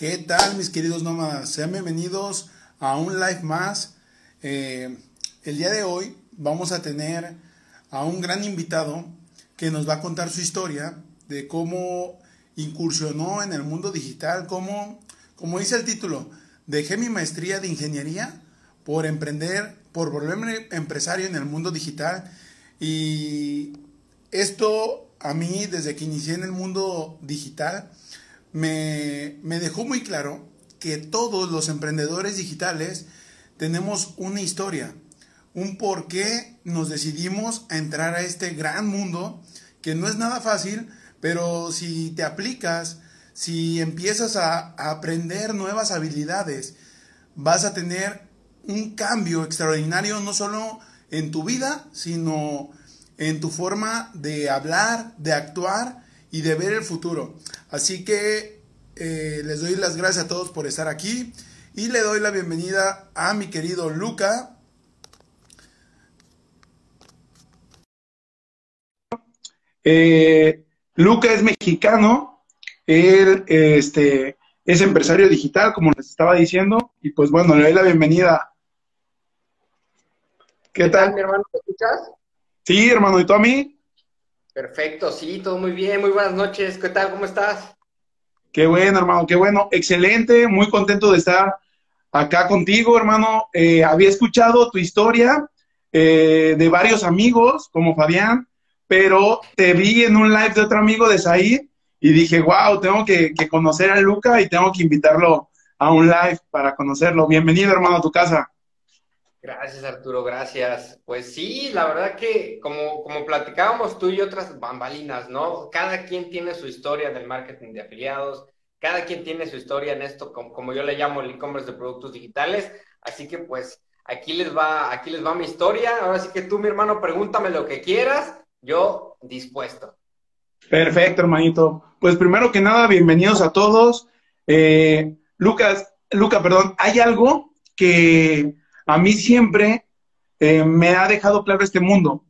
¿Qué tal mis queridos nómadas? Sean bienvenidos a un live más. Eh, el día de hoy vamos a tener a un gran invitado que nos va a contar su historia de cómo incursionó en el mundo digital, cómo, como dice el título, dejé mi maestría de ingeniería por emprender, por volverme empresario en el mundo digital. Y esto a mí, desde que inicié en el mundo digital, me, dejó muy claro que todos los emprendedores digitales tenemos una historia, un por qué nos decidimos a entrar a este gran mundo, que no es nada fácil, pero si te aplicas, si empiezas a, a aprender nuevas habilidades, vas a tener un cambio extraordinario, no solo en tu vida, sino en tu forma de hablar, de actuar y de ver el futuro. Así que eh, les doy las gracias a todos por estar aquí y le doy la bienvenida a mi querido Luca. Eh, Luca es mexicano, él este, es empresario digital, como les estaba diciendo, y pues bueno, le doy la bienvenida. ¿Qué, tal? mi hermano? ¿Me escuchas? Sí, hermano, ¿y tú a mí? Perfecto, sí, todo muy bien, muy buenas noches, ¿qué tal? ¿Cómo estás? Qué bueno, hermano, qué bueno, excelente, muy contento de estar acá contigo, hermano. Eh, había escuchado tu historia eh, de varios amigos, como Fabián, pero te vi en un live de otro amigo de Said y dije, wow, tengo que, que conocer a Luca y tengo que invitarlo a un live para conocerlo. Bienvenido, hermano, a tu casa. Gracias, Arturo, gracias. Pues sí, la verdad que como, como platicábamos tú y otras bambalinas, ¿no? Cada quien tiene su historia del marketing de afiliados, cada quien tiene su historia en esto, como, como yo le llamo el e-commerce de productos digitales. Así que pues aquí les va, aquí les va mi historia. Ahora sí que tú, mi hermano, pregúntame lo que quieras, yo dispuesto. Perfecto, hermanito. Pues primero que nada, bienvenidos a todos. Eh, Lucas, Luca, perdón, hay algo que a mí siempre eh, me ha dejado claro este mundo,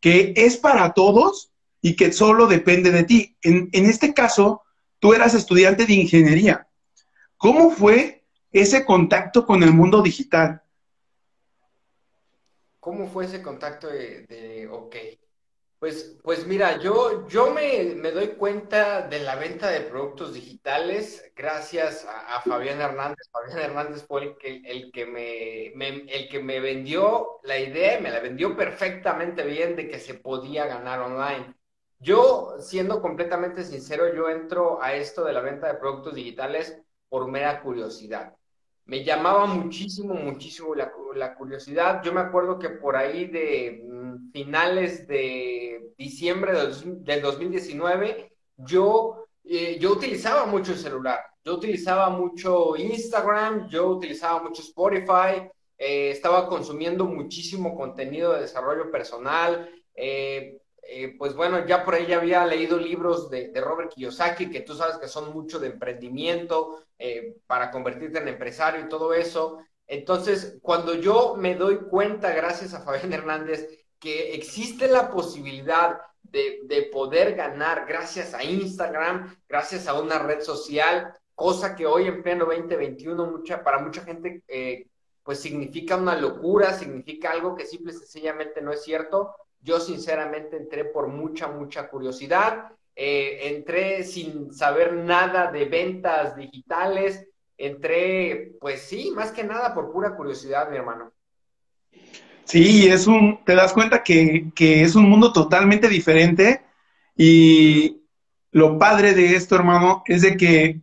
que es para todos y que solo depende de ti. En, este caso, tú eras estudiante de ingeniería. ¿Cómo fue ese contacto con el mundo digital? ¿Cómo fue ese contacto de, de ok, pues, pues mira, yo, yo me, doy cuenta de la venta de productos digitales gracias a, Fabián Hernández. Fabián Hernández fue el que, el, que me, el que me vendió la idea y me la vendió perfectamente bien de que se podía ganar online. Yo, siendo completamente sincero, yo entro a esto de la venta de productos digitales por mera curiosidad me llamaba muchísimo, muchísimo la, curiosidad. Yo me acuerdo que por ahí de finales de diciembre del, 2019, yo, eh, yo utilizaba mucho el celular. Yo utilizaba mucho Instagram, yo utilizaba mucho Spotify, eh, estaba consumiendo muchísimo contenido de desarrollo personal. Eh, pues bueno, ya por ahí ya había leído libros de, Robert Kiyosaki, que tú sabes que son mucho de emprendimiento, para convertirte en empresario y todo eso. Entonces, cuando yo me doy cuenta, gracias a Fabián Hernández, que existe la posibilidad de, poder ganar gracias a Instagram, gracias a una red social, cosa que hoy en pleno 2021 mucha, para mucha gente eh, pues significa una locura, significa algo que simple y sencillamente no es cierto. Yo sinceramente entré por mucha, mucha curiosidad. Eh, entré sin saber nada de ventas digitales. Entré, pues sí, más que nada por pura curiosidad, mi hermano. Sí, es un, te das cuenta que, que es un mundo totalmente diferente y lo padre de esto, hermano, es de que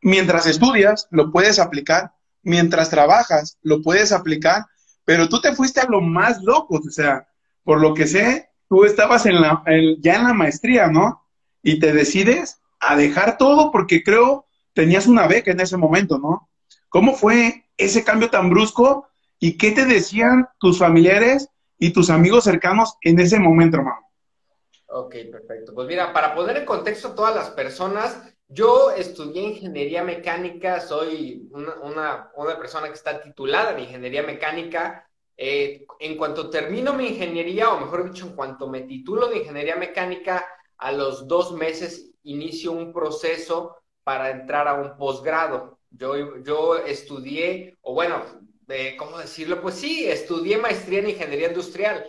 mientras estudias, lo puedes aplicar, mientras trabajas, lo puedes aplicar, pero tú te fuiste a lo más loco, o sea, por lo que sé, tú estabas en la, ya en la maestría, ¿no? Y te decides a dejar todo porque creo tenías una beca en ese momento, ¿no? ¿Cómo fue ese cambio tan brusco y qué te decían tus familiares y tus amigos cercanos en ese momento, hermano? Ok, perfecto. Pues mira, para poner en contexto a todas las personas, yo estudié ingeniería mecánica, soy una, una, persona que está titulada en ingeniería mecánica, eh, en cuanto termino mi ingeniería, o mejor dicho, en cuanto me titulo de ingeniería mecánica, a los dos meses inicio un proceso para entrar a un posgrado. Yo, yo estudié, o bueno, ¿cómo decirlo? Pues sí, estudié maestría en ingeniería industrial.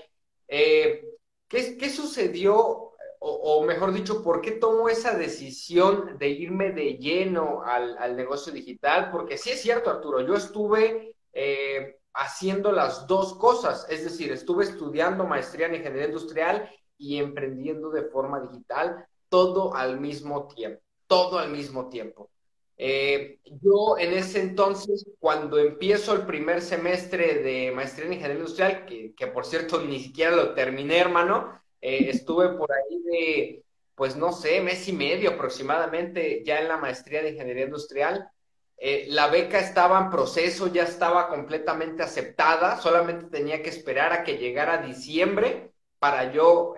Eh, ¿qué, ¿qué, sucedió? O, mejor dicho, ¿por qué tomo esa decisión de irme de lleno al, al negocio digital? Porque sí es cierto, Arturo, yo estuve eh, haciendo las dos cosas, es decir, estuve estudiando maestría en ingeniería industrial y emprendiendo de forma digital, todo al mismo tiempo, todo al mismo tiempo. Eh, yo en ese entonces, cuando empiezo el primer semestre de maestría en ingeniería industrial, que, que por cierto ni siquiera lo terminé, hermano, eh, estuve por ahí de, pues no sé, mes y medio aproximadamente ya en la maestría de ingeniería industrial. Eh, la beca estaba en proceso, ya estaba completamente aceptada, solamente tenía que esperar a que llegara diciembre para yo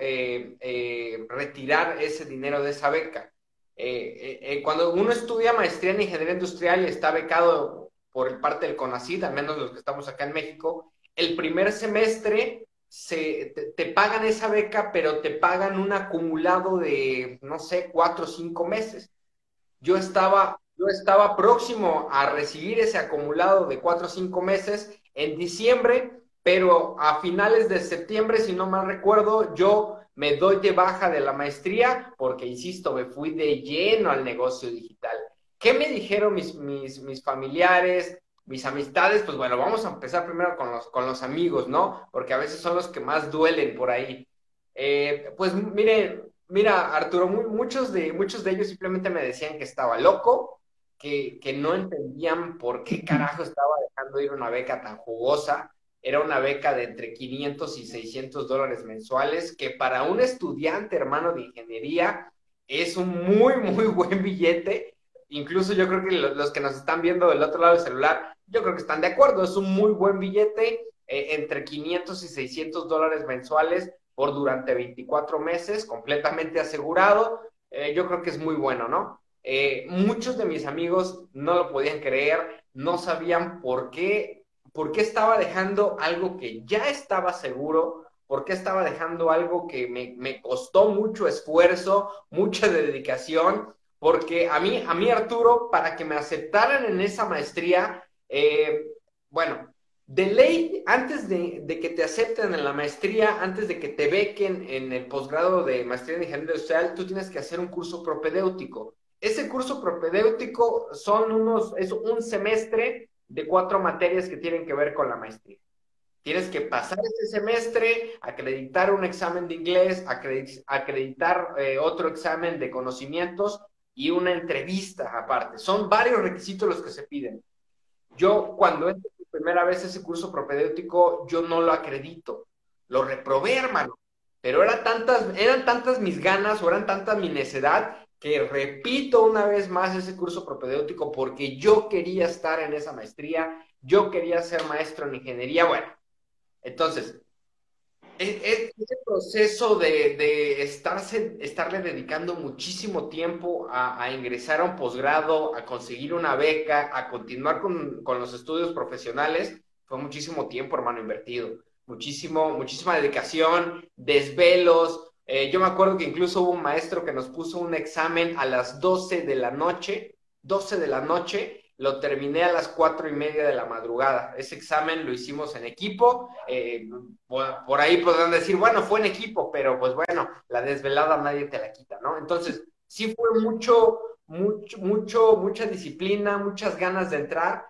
retirar ese dinero de esa beca. Eh, eh, cuando uno estudia maestría en ingeniería industrial y está becado por parte del CONACYT, al menos los que estamos acá en México, el primer semestre se, te, pagan esa beca, pero te pagan un acumulado de, no sé, cuatro o cinco meses. Yo estaba, yo estaba próximo a recibir ese acumulado de cuatro o cinco meses en diciembre, pero a finales de septiembre, si no mal recuerdo, yo me doy de baja de la maestría porque, insisto, me fui de lleno al negocio digital. ¿Qué me dijeron mis, mis, mis familiares, mis amistades? Pues bueno, vamos a empezar primero con los, con los amigos, ¿no? Porque a veces son los que más duelen por ahí. Eh, pues mire, mira, Arturo, muchos, de, muchos de ellos simplemente me decían que estaba loco, que, que no entendían por qué carajo estaba dejando ir una beca tan jugosa era una beca de entre 500 y 600 dólares mensuales, que para un estudiante hermano de ingeniería es un muy, muy buen billete. Incluso yo creo que los que nos están viendo del otro lado del celular, yo creo que están de acuerdo, es un muy buen billete, eh, entre 500 y 600 dólares mensuales por durante 24 meses, completamente asegurado. Eh, yo creo que es muy bueno, ¿no? Eh, muchos de mis amigos no lo podían creer, no sabían por qué ¿Por qué estaba dejando algo que ya estaba seguro? ¿Por qué estaba dejando algo que me, costó mucho esfuerzo, mucha dedicación? Porque a mí, a mí Arturo, para que me aceptaran en esa maestría, eh, bueno, de ley, antes de, que te acepten en la maestría, antes de que te bequen en el posgrado de maestría en ingeniería industrial, tú tienes que hacer un curso propedéutico. Ese curso propedéutico son unos, es un semestre de cuatro materias que tienen que ver con la maestría. Tienes que pasar ese semestre, acreditar un examen de inglés, acreditar eh, otro examen de conocimientos y una entrevista aparte. Son varios requisitos los que se piden. Yo cuando entré por primera vez ese curso propedéutico, yo no lo acredito. Lo reprobé, hermano. Pero era tantas, eran tantas mis ganas o eran tanta mi necedad que repito una vez más ese curso propedéutico porque yo quería estar en esa maestría, yo quería ser maestro en ingeniería. Bueno, entonces, e, e, ese proceso de, estarse, estarle dedicando muchísimo tiempo a, ingresar a un posgrado, a conseguir una beca, a continuar con, con los estudios profesionales, fue muchísimo tiempo, hermano, invertido. Muchísimo, muchísima dedicación, desvelos, eh, yo me acuerdo que incluso hubo un maestro que nos puso un examen a las 12 de la noche, 12 de la noche, lo terminé a las cuatro y media de la madrugada. Ese examen lo hicimos en equipo. Eh, por, ahí podrán decir, bueno, fue en equipo, pero pues bueno, la desvelada nadie te la quita, ¿no? Entonces, sí fue mucho, mucho, mucho, mucha disciplina, muchas ganas de entrar.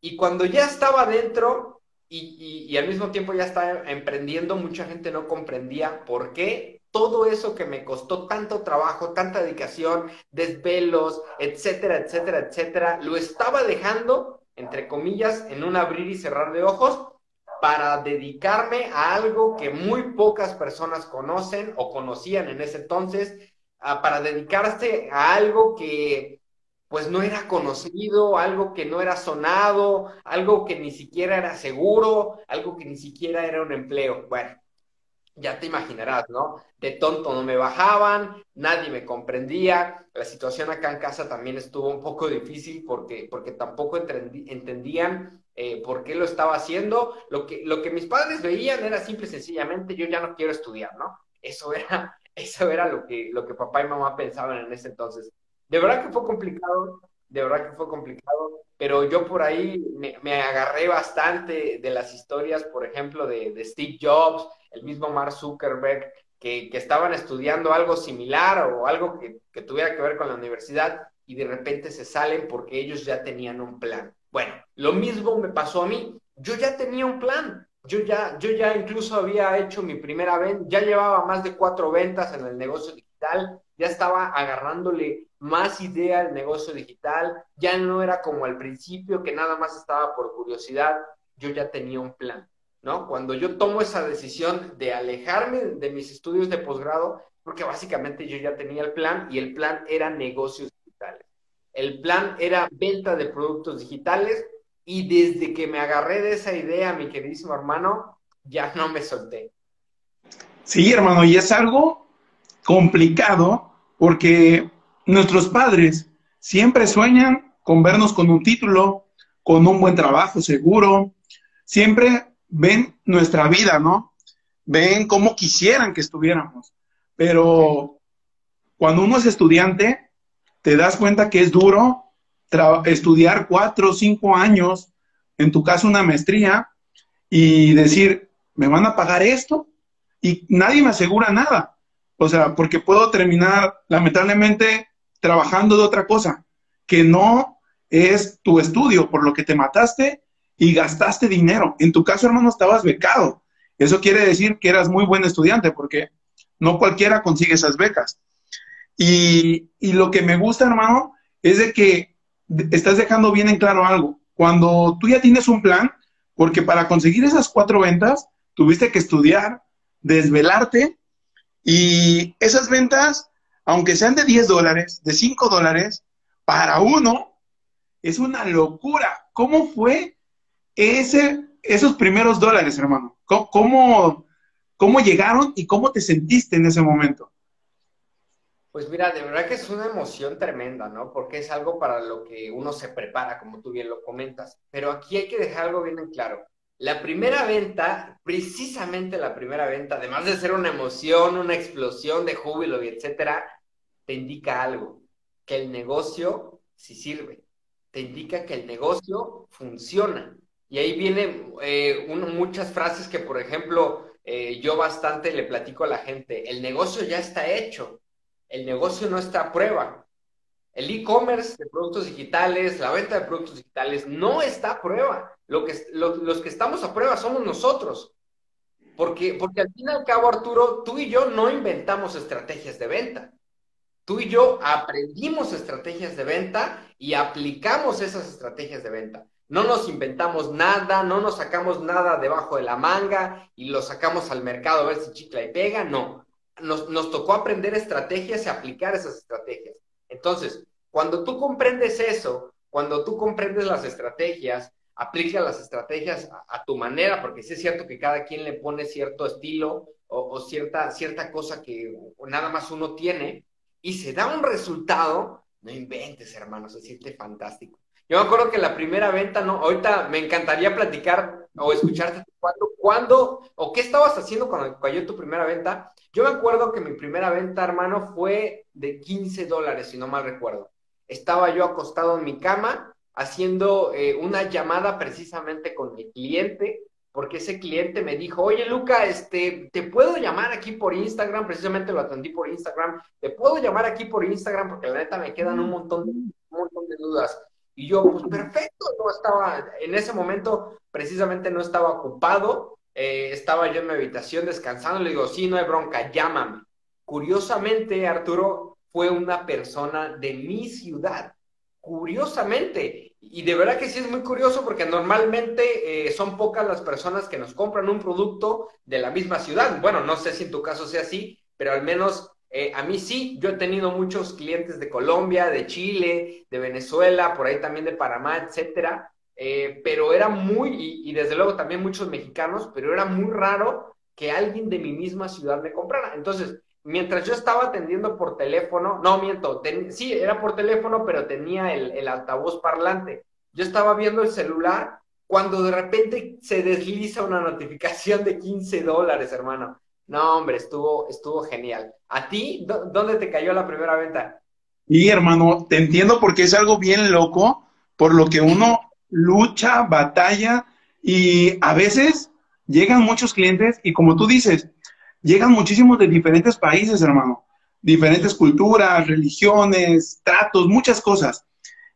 Y cuando ya estaba dentro y al mismo tiempo ya estaba emprendiendo, mucha gente no comprendía por qué todo eso que me costó tanto trabajo, tanta dedicación, desvelos, etcétera, etcétera, etcétera, lo estaba dejando, entre comillas, en un abrir y cerrar de ojos para dedicarme a algo que muy pocas personas conocen o conocían en ese entonces, para dedicarse a algo que pues no era conocido, algo que no era sonado, algo que ni siquiera era seguro, algo que ni siquiera era un empleo. Bueno, ya te imaginarás, ¿no? De tonto no me bajaban, nadie me comprendía, la situación acá en casa también estuvo un poco difícil porque, porque tampoco entendían eh, por qué lo estaba haciendo. Lo que, lo que mis padres veían era simple y sencillamente, yo ya no quiero estudiar, ¿no? Eso era, eso era lo que, lo que papá y mamá pensaban en ese entonces. De verdad que fue complicado, de verdad que fue complicado, pero yo por ahí me, agarré bastante de las historias, por ejemplo, de, Steve Jobs, el mismo Mark Zuckerberg, que, estaban estudiando algo similar o algo que, que tuviera que ver con la universidad y de repente se salen porque ellos ya tenían un plan. Bueno, lo mismo me pasó a mí. Yo ya tenía un plan. Yo ya, yo ya incluso había hecho mi primera venta, ya llevaba más de cuatro ventas en el negocio digital, ya estaba agarrándole más idea al negocio digital, ya no era como al principio que nada más estaba por curiosidad, yo ya tenía un plan, ¿no? Cuando yo tomo esa decisión de alejarme de mis estudios de posgrado, porque básicamente yo ya tenía el plan y el plan era negocios digitales. El plan era venta de productos digitales y desde que me agarré de esa idea, mi queridísimo hermano, ya no me solté. Sí, hermano, y es algo complicado porque nuestros padres siempre sueñan con vernos con un título, con un buen trabajo seguro, siempre ven nuestra vida, ¿no? Ven cómo quisieran que estuviéramos. Pero cuando uno es estudiante, te das cuenta que es duro estudiar cuatro o cinco años, en tu caso una maestría, y decir, ¿me van a pagar esto? Y nadie me asegura nada. O sea, porque puedo terminar, lamentablemente, trabajando de otra cosa, que no es tu estudio, por lo que te mataste y gastaste dinero. En tu caso, hermano, estabas becado. Eso quiere decir que eras muy buen estudiante, porque no cualquiera consigue esas becas. Y, y lo que me gusta, hermano, es de que estás dejando bien en claro algo. Cuando tú ya tienes un plan, porque para conseguir esas cuatro ventas, tuviste que estudiar, desvelarte, y esas ventas, aunque sean de 10 dólares, de 5 dólares, para uno es una locura. ¿Cómo fue ese, esos primeros dólares, hermano? ¿Cómo, cómo llegaron y cómo te sentiste en ese momento? Pues mira, de verdad que es una emoción tremenda, ¿no? Porque es algo para lo que uno se prepara, como tú bien lo comentas. Pero aquí hay que dejar algo bien en claro. La primera venta, precisamente la primera venta, además de ser una emoción, una explosión de júbilo y etcétera, te indica algo, que el negocio sí sirve. Te indica que el negocio funciona. Y ahí vienen eh, muchas frases que, por ejemplo, eh, yo bastante le platico a la gente, el negocio ya está hecho el negocio no está a prueba. El e-commerce de productos digitales, la venta de productos digitales no está a prueba. Lo que, los que estamos a prueba somos nosotros. Porque, porque al fin y al cabo, Arturo, tú y yo no inventamos estrategias de venta. Tú y yo aprendimos estrategias de venta y aplicamos esas estrategias de venta. No nos inventamos nada, no nos sacamos nada debajo de la manga y lo sacamos al mercado a ver si chicla y pega, no nos, tocó aprender estrategias y aplicar esas estrategias. Entonces, cuando tú comprendes eso, cuando tú comprendes las estrategias, aplica las estrategias a, tu manera, porque sí es cierto que cada quien le pone cierto estilo o, cierta, cierta cosa que nada más uno tiene, y se da un resultado, no inventes, hermano, se siente fantástico. Yo me acuerdo que la primera venta, no, ahorita me encantaría platicar o escucharte cuándo, cuándo o qué estabas haciendo cuando cayó tu primera venta. Yo me acuerdo que mi primera venta, hermano, fue de 15 dólares, si no mal recuerdo. Estaba yo acostado en mi cama haciendo eh, una llamada precisamente con mi cliente, porque ese cliente me dijo, oye Luca, este, te puedo llamar aquí por Instagram, precisamente lo atendí por Instagram, te puedo llamar aquí por Instagram porque la neta me quedan un montón un montón de dudas. Y yo, pues perfecto, no estaba, en ese momento precisamente no estaba ocupado, eh, estaba yo en mi habitación descansando, le digo, sí, no hay bronca, llámame. Curiosamente, Arturo fue una persona de mi ciudad, curiosamente. Y de verdad que sí es muy curioso porque normalmente eh, son pocas las personas que nos compran un producto de la misma ciudad. Bueno, no sé si en tu caso sea así, pero al menos eh, a mí sí, yo he tenido muchos clientes de Colombia, de Chile, de Venezuela, por ahí también de Panamá, etcétera, eh, pero era muy, y, desde luego también muchos mexicanos, pero era muy raro que alguien de mi misma ciudad me comprara. Entonces, mientras yo estaba atendiendo por teléfono, no miento, sí, era por teléfono, pero tenía el, el altavoz parlante. Yo estaba viendo el celular cuando de repente se desliza una notificación de 15 dólares, hermano. No, hombre, estuvo, estuvo genial. ¿A ti dónde te cayó la primera venta? Y hermano, te entiendo porque es algo bien loco, por lo que uno lucha, batalla y a veces llegan muchos clientes y como tú dices, llegan muchísimos de diferentes países, hermano, diferentes culturas, religiones, tratos, muchas cosas.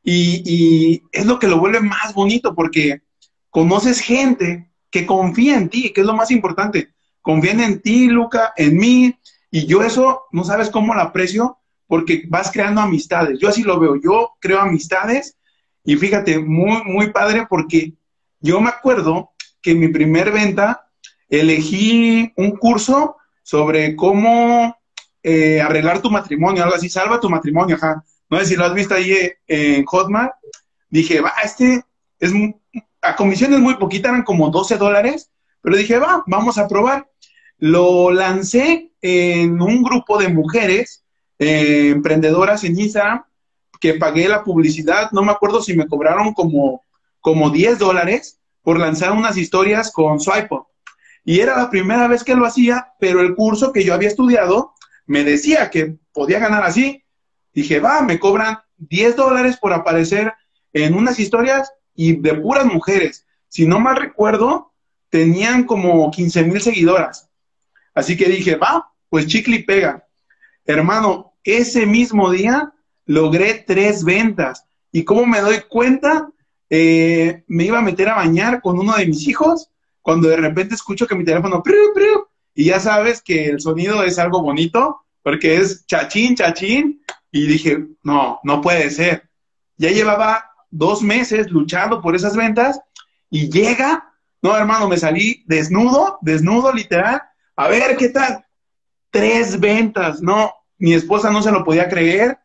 Y, es lo que lo vuelve más bonito porque conoces gente que confía en ti, que es lo más importante. Confían en ti, Luca, en mí, y yo eso no sabes cómo lo aprecio porque vas creando amistades. Yo así lo veo, yo creo amistades y fíjate, muy, muy padre porque yo me acuerdo que en mi primer venta elegí un curso sobre cómo eh, arreglar tu matrimonio, algo así, salva tu matrimonio, ajá. No sé si lo has visto ahí eh, en Hotmart. Dije, va, este es, a comisión es muy poquita, eran como 12 dólares, pero dije, va, vamos a probar. Lo lancé en un grupo de mujeres eh, emprendedoras en Instagram que pagué la publicidad, no me acuerdo si me cobraron como, como 10 dólares por lanzar unas historias con Swipe Y era la primera vez que lo hacía, pero el curso que yo había estudiado me decía que podía ganar así. Dije, va, me cobran 10 dólares por aparecer en unas historias y de puras mujeres. Si no mal recuerdo, tenían como 15 mil seguidoras. Así que dije, va, pues chicle y pega. Hermano, ese mismo día logré tres ventas. ¿Y cómo me doy cuenta? Eh, me iba a meter a bañar con uno de mis hijos cuando de repente escucho que mi teléfono, y ya sabes que el sonido es algo bonito, porque es chachín, chachín, y dije, no, no puede ser. Ya llevaba dos meses luchando por esas ventas y llega, no hermano, me salí desnudo, desnudo literal, a ver qué tal. Tres ventas, no, mi esposa no se lo podía creer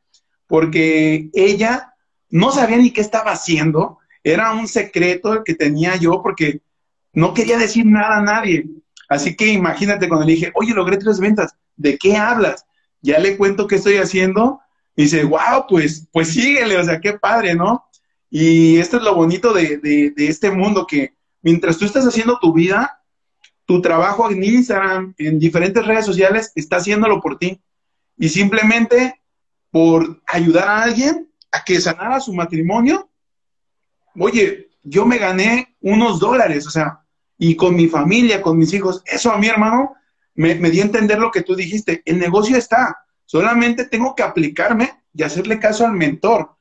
porque ella no sabía ni qué estaba haciendo, era un secreto el que tenía yo porque no quería decir nada a nadie. Así que imagínate cuando le dije, oye, logré tres ventas, ¿de qué hablas? Ya le cuento qué estoy haciendo. Y dice, wow, pues, pues síguele, o sea, qué padre, ¿no? Y esto es lo bonito de, de este mundo, que mientras tú estás haciendo tu vida, tu trabajo en Instagram, en diferentes redes sociales, está haciéndolo por ti. Y simplemente por ayudar a alguien a que sanara su matrimonio, oye, yo me gané unos dólares, o sea, y con mi familia, con mis hijos, eso a mi hermano me, dio a entender lo que tú dijiste, el negocio está, solamente tengo que aplicarme y hacerle caso al mentor,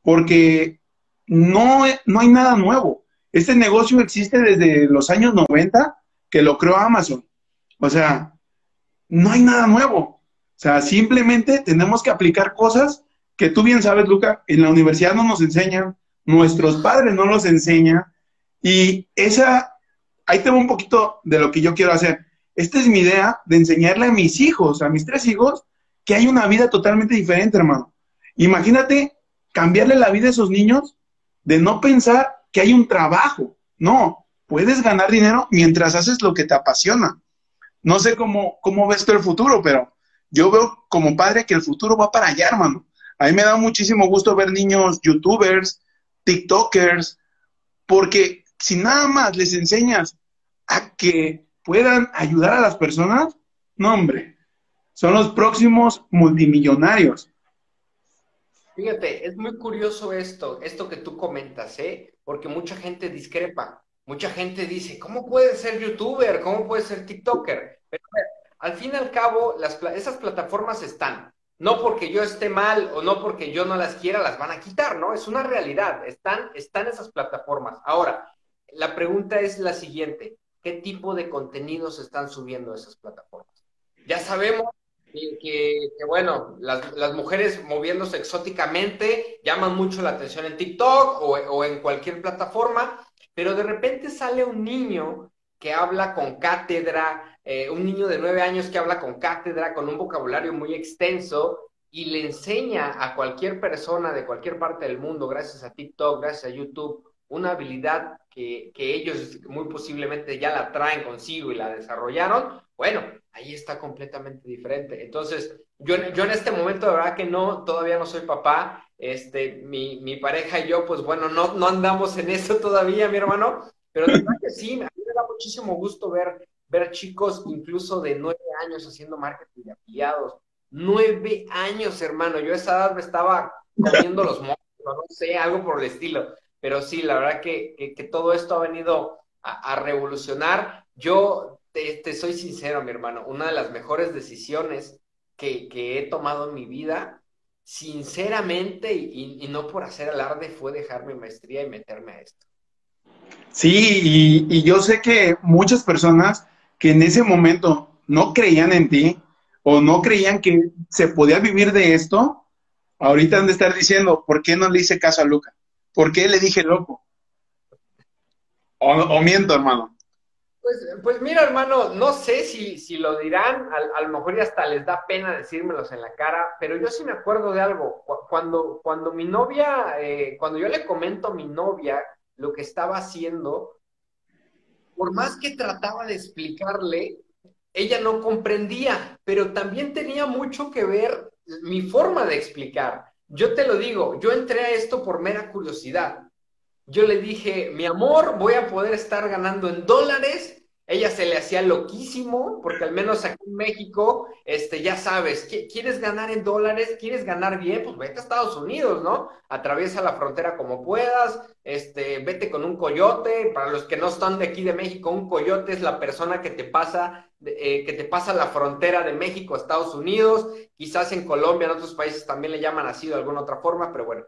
porque no, no hay nada nuevo. Este negocio existe desde los años 90 que lo creó Amazon. O sea, no hay nada nuevo. Sea, simplemente tenemos que aplicar cosas que tú bien sabes, Luca, en la universidad no nos enseñan, nuestros padres no nos enseñan, y esa, ahí tengo un poquito de lo que yo quiero hacer. Esta es mi idea de enseñarle a mis hijos, a mis tres hijos, que hay una vida totalmente diferente, hermano. Imagínate cambiarle la vida a esos niños de no pensar que hay un trabajo. No, puedes ganar dinero mientras haces lo que te apasiona. No sé cómo, cómo ves tú el futuro, pero yo veo como padre que el futuro va para allá, hermano. A mí me da muchísimo gusto ver niños youtubers, tiktokers, porque si nada más les enseñas a que puedan ayudar a las personas, no hombre, son los próximos multimillonarios. Fíjate, es muy curioso esto, esto que tú comentas, ¿eh? Porque mucha gente discrepa, mucha gente dice, ¿cómo puede ser youtuber? ¿Cómo puede ser tiktoker? Pero al fin y al cabo, las, esas plataformas están. No porque yo esté mal o no porque yo no las quiera, las van a quitar, ¿no? Es una realidad. Están, están esas plataformas. Ahora, la pregunta es la siguiente. ¿Qué tipo de contenidos están subiendo esas plataformas? Ya sabemos que, bueno, las, mujeres moviéndose exóticamente llaman mucho la atención en TikTok o, o en cualquier plataforma, pero de repente sale un niño que habla con cátedra, eh, un niño de nueve años que habla con cátedra, con un vocabulario muy extenso y le enseña a cualquier persona de cualquier parte del mundo, gracias a TikTok, gracias a YouTube, una habilidad que, ellos muy posiblemente ya la traen consigo y la desarrollaron, bueno, ahí está completamente diferente. Entonces, yo, yo en este momento, de verdad que no, todavía no soy papá, este, mi, mi pareja y yo, pues bueno, no, no andamos en eso todavía, mi hermano, pero de verdad que sí, a mí me da muchísimo gusto ver ver chicos incluso de nueve años haciendo marketing de afiliados, Nueve años, hermano. Yo esa edad me estaba comiendo los mocos, no sé, algo por el estilo. Pero sí, la verdad que, todo esto ha venido a, revolucionar. Yo te, soy sincero, mi hermano, una de las mejores decisiones que, he tomado en mi vida, sinceramente, y, y no por hacer alarde, fue dejar mi maestría y meterme a esto. Sí, y, yo sé que muchas personas que en ese momento no creían en ti o no creían que se podía vivir de esto, ahorita han de estar diciendo, ¿por qué no le hice caso a Luca? ¿Por qué le dije loco? O, miento, hermano. Pues, pues, mira, hermano, no sé si, lo dirán, a, lo mejor ya hasta les da pena decírmelos en la cara, pero yo sí me acuerdo de algo. Cuando, cuando mi novia, eh, cuando yo le comento a mi novia lo que estaba haciendo, por más que trataba de explicarle, ella no comprendía, pero también tenía mucho que ver mi forma de explicar. Yo te lo digo, yo entré a esto por mera curiosidad. Yo le dije, mi amor, voy a poder estar ganando en dólares ella se le hacía loquísimo, porque al menos aquí en México, este, ya sabes, ¿quieres ganar en dólares? ¿Quieres ganar bien? Pues vete a Estados Unidos, ¿no? Atraviesa la frontera como puedas, este, vete con un coyote. Para los que no están de aquí de México, un coyote es la persona que te pasa, eh, que te pasa la frontera de México a Estados Unidos. Quizás en Colombia, en otros países también le llaman así de alguna otra forma, pero bueno.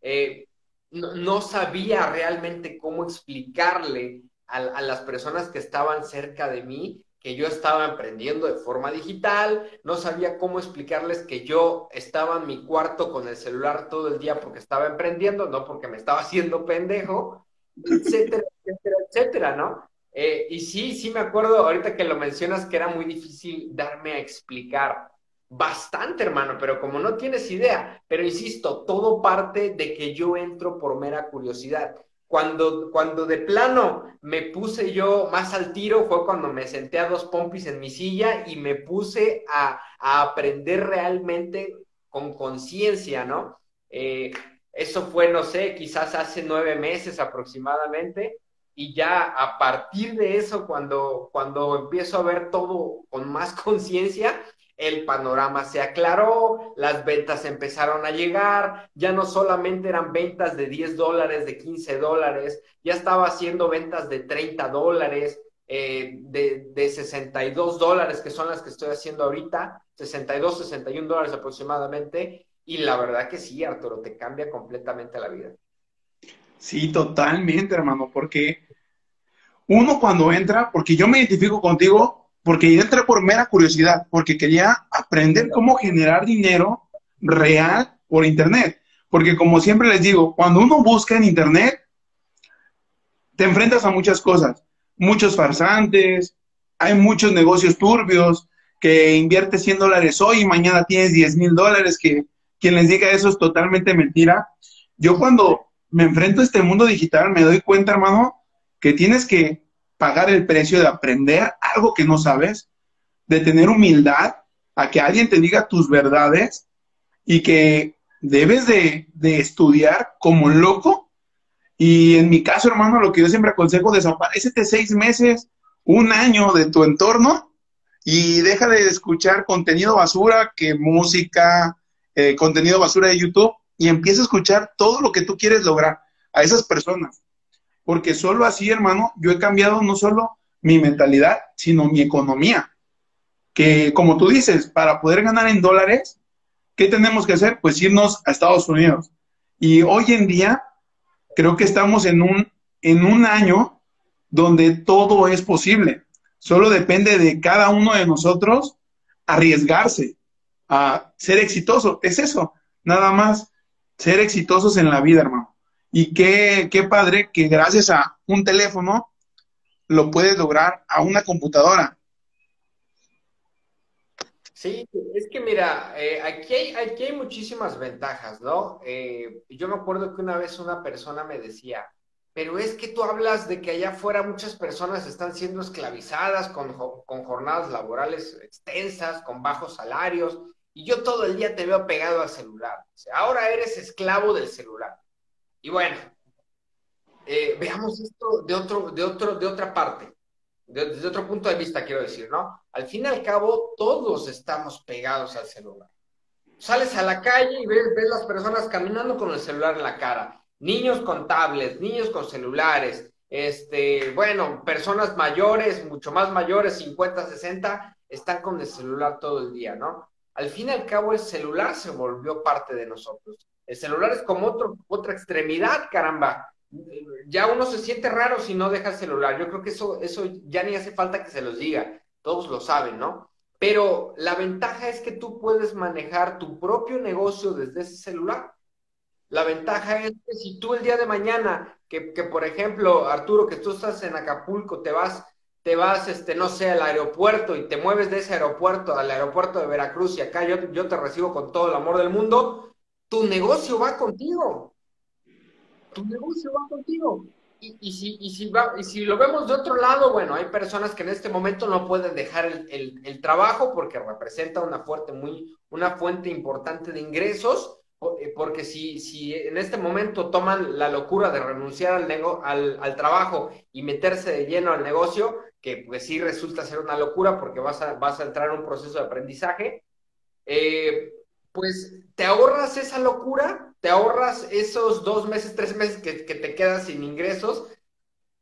Eh, no sabía realmente cómo explicarle a, las personas que estaban cerca de mí que yo estaba emprendiendo de forma digital, no sabía cómo explicarles que yo estaba en mi cuarto con el celular todo el día porque estaba emprendiendo, no porque me estaba haciendo pendejo, etcétera, etcétera, etcétera, ¿no? Eh, y sí, sí me acuerdo ahorita que lo mencionas que era muy difícil darme a explicar. Bastante, hermano, pero como no tienes idea, pero insisto, todo parte de que yo entro por mera curiosidad. Cuando, cuando de plano me puse yo más al tiro fue cuando me senté a dos pompis en mi silla y me puse a, aprender realmente con conciencia, ¿no? Eh, eso fue, no sé, quizás hace nueve meses aproximadamente, y ya a partir de eso, cuando, cuando empiezo a ver todo con más conciencia, el panorama se aclaró, las ventas empezaron a llegar, ya no solamente eran ventas de 10 dólares, de 15 dólares, ya estaba haciendo ventas de 30 dólares, eh, de, de 62 dólares, que son las que estoy haciendo ahorita, 62, 61 dólares aproximadamente, y la verdad que sí, Arturo, te cambia completamente la vida. Sí, totalmente, hermano, porque uno cuando entra, porque yo me identifico contigo, porque yo entré por mera curiosidad, porque quería aprender cómo generar dinero real por Internet. Porque como siempre les digo, cuando uno busca en Internet, te enfrentas a muchas cosas, muchos farsantes, hay muchos negocios turbios, que inviertes 100 dólares hoy y mañana tienes 10 mil dólares, que quien les diga eso es totalmente mentira. Yo cuando me enfrento a este mundo digital me doy cuenta, hermano, que tienes que pagar el precio de aprender algo que no sabes, de tener humildad a que alguien te diga tus verdades y que debes de, estudiar como loco. Y en mi caso, hermano, lo que yo siempre aconsejo, desaparecete seis meses, un año de tu entorno y deja de escuchar contenido basura, que música, eh, contenido basura de YouTube, y empieza a escuchar todo lo que tú quieres lograr a esas personas porque solo así, hermano, yo he cambiado no solo mi mentalidad, sino mi economía. Que como tú dices, para poder ganar en dólares, ¿qué tenemos que hacer? Pues irnos a Estados Unidos. Y hoy en día, creo que estamos en un, en un año donde todo es posible. Solo depende de cada uno de nosotros arriesgarse a ser exitoso. Es eso, nada más, ser exitosos en la vida, hermano. Y qué, qué padre que gracias a un teléfono lo puedes lograr a una computadora. Sí, es que mira, eh, aquí, hay, aquí hay muchísimas ventajas, ¿no? Eh, yo me acuerdo que una vez una persona me decía, pero es que tú hablas de que allá afuera muchas personas están siendo esclavizadas con, con jornadas laborales extensas, con bajos salarios, y yo todo el día te veo pegado al celular. ahora eres esclavo del celular. Y bueno, eh, veamos esto de, otro, de, otro, de otra parte. desde otro punto de vista quiero decir, ¿no? Al fin y al cabo, todos estamos pegados al celular. Sales a la calle y ves, ves las personas caminando con el celular en la cara. Niños con tablets, niños con celulares, este, bueno, personas mayores, mucho más mayores, 50, 60, están con el celular todo el día, ¿no? Al fin y al cabo, el celular se volvió parte de nosotros. El celular es como otro, otra extremidad, caramba. Ya uno se siente raro si no deja el celular. Yo creo que eso, eso ya ni hace falta que se los diga. Todos lo saben, ¿no? Pero la ventaja es que tú puedes manejar tu propio negocio desde ese celular. La ventaja es que si tú el día de mañana, que, que, por ejemplo, Arturo, que tú estás en Acapulco, te vas, te vas, este, no sé, al aeropuerto y te mueves de ese aeropuerto al aeropuerto de Veracruz y acá yo, yo te recibo con todo el amor del mundo, tu negocio va contigo. Tu negocio va contigo. Y, si, y, si va, y si lo vemos de otro lado, bueno, hay personas que en este momento no pueden dejar el, el, el trabajo porque representa una fuerte, muy, una fuente importante de ingresos, eh, porque si, si en este momento toman la locura de renunciar al, nego, al, al, trabajo y meterse de lleno al negocio, que pues sí resulta ser una locura porque vas a, vas a entrar en un proceso de aprendizaje, eh, pues te ahorras esa locura, te ahorras esos dos meses, tres meses que, te quedas sin ingresos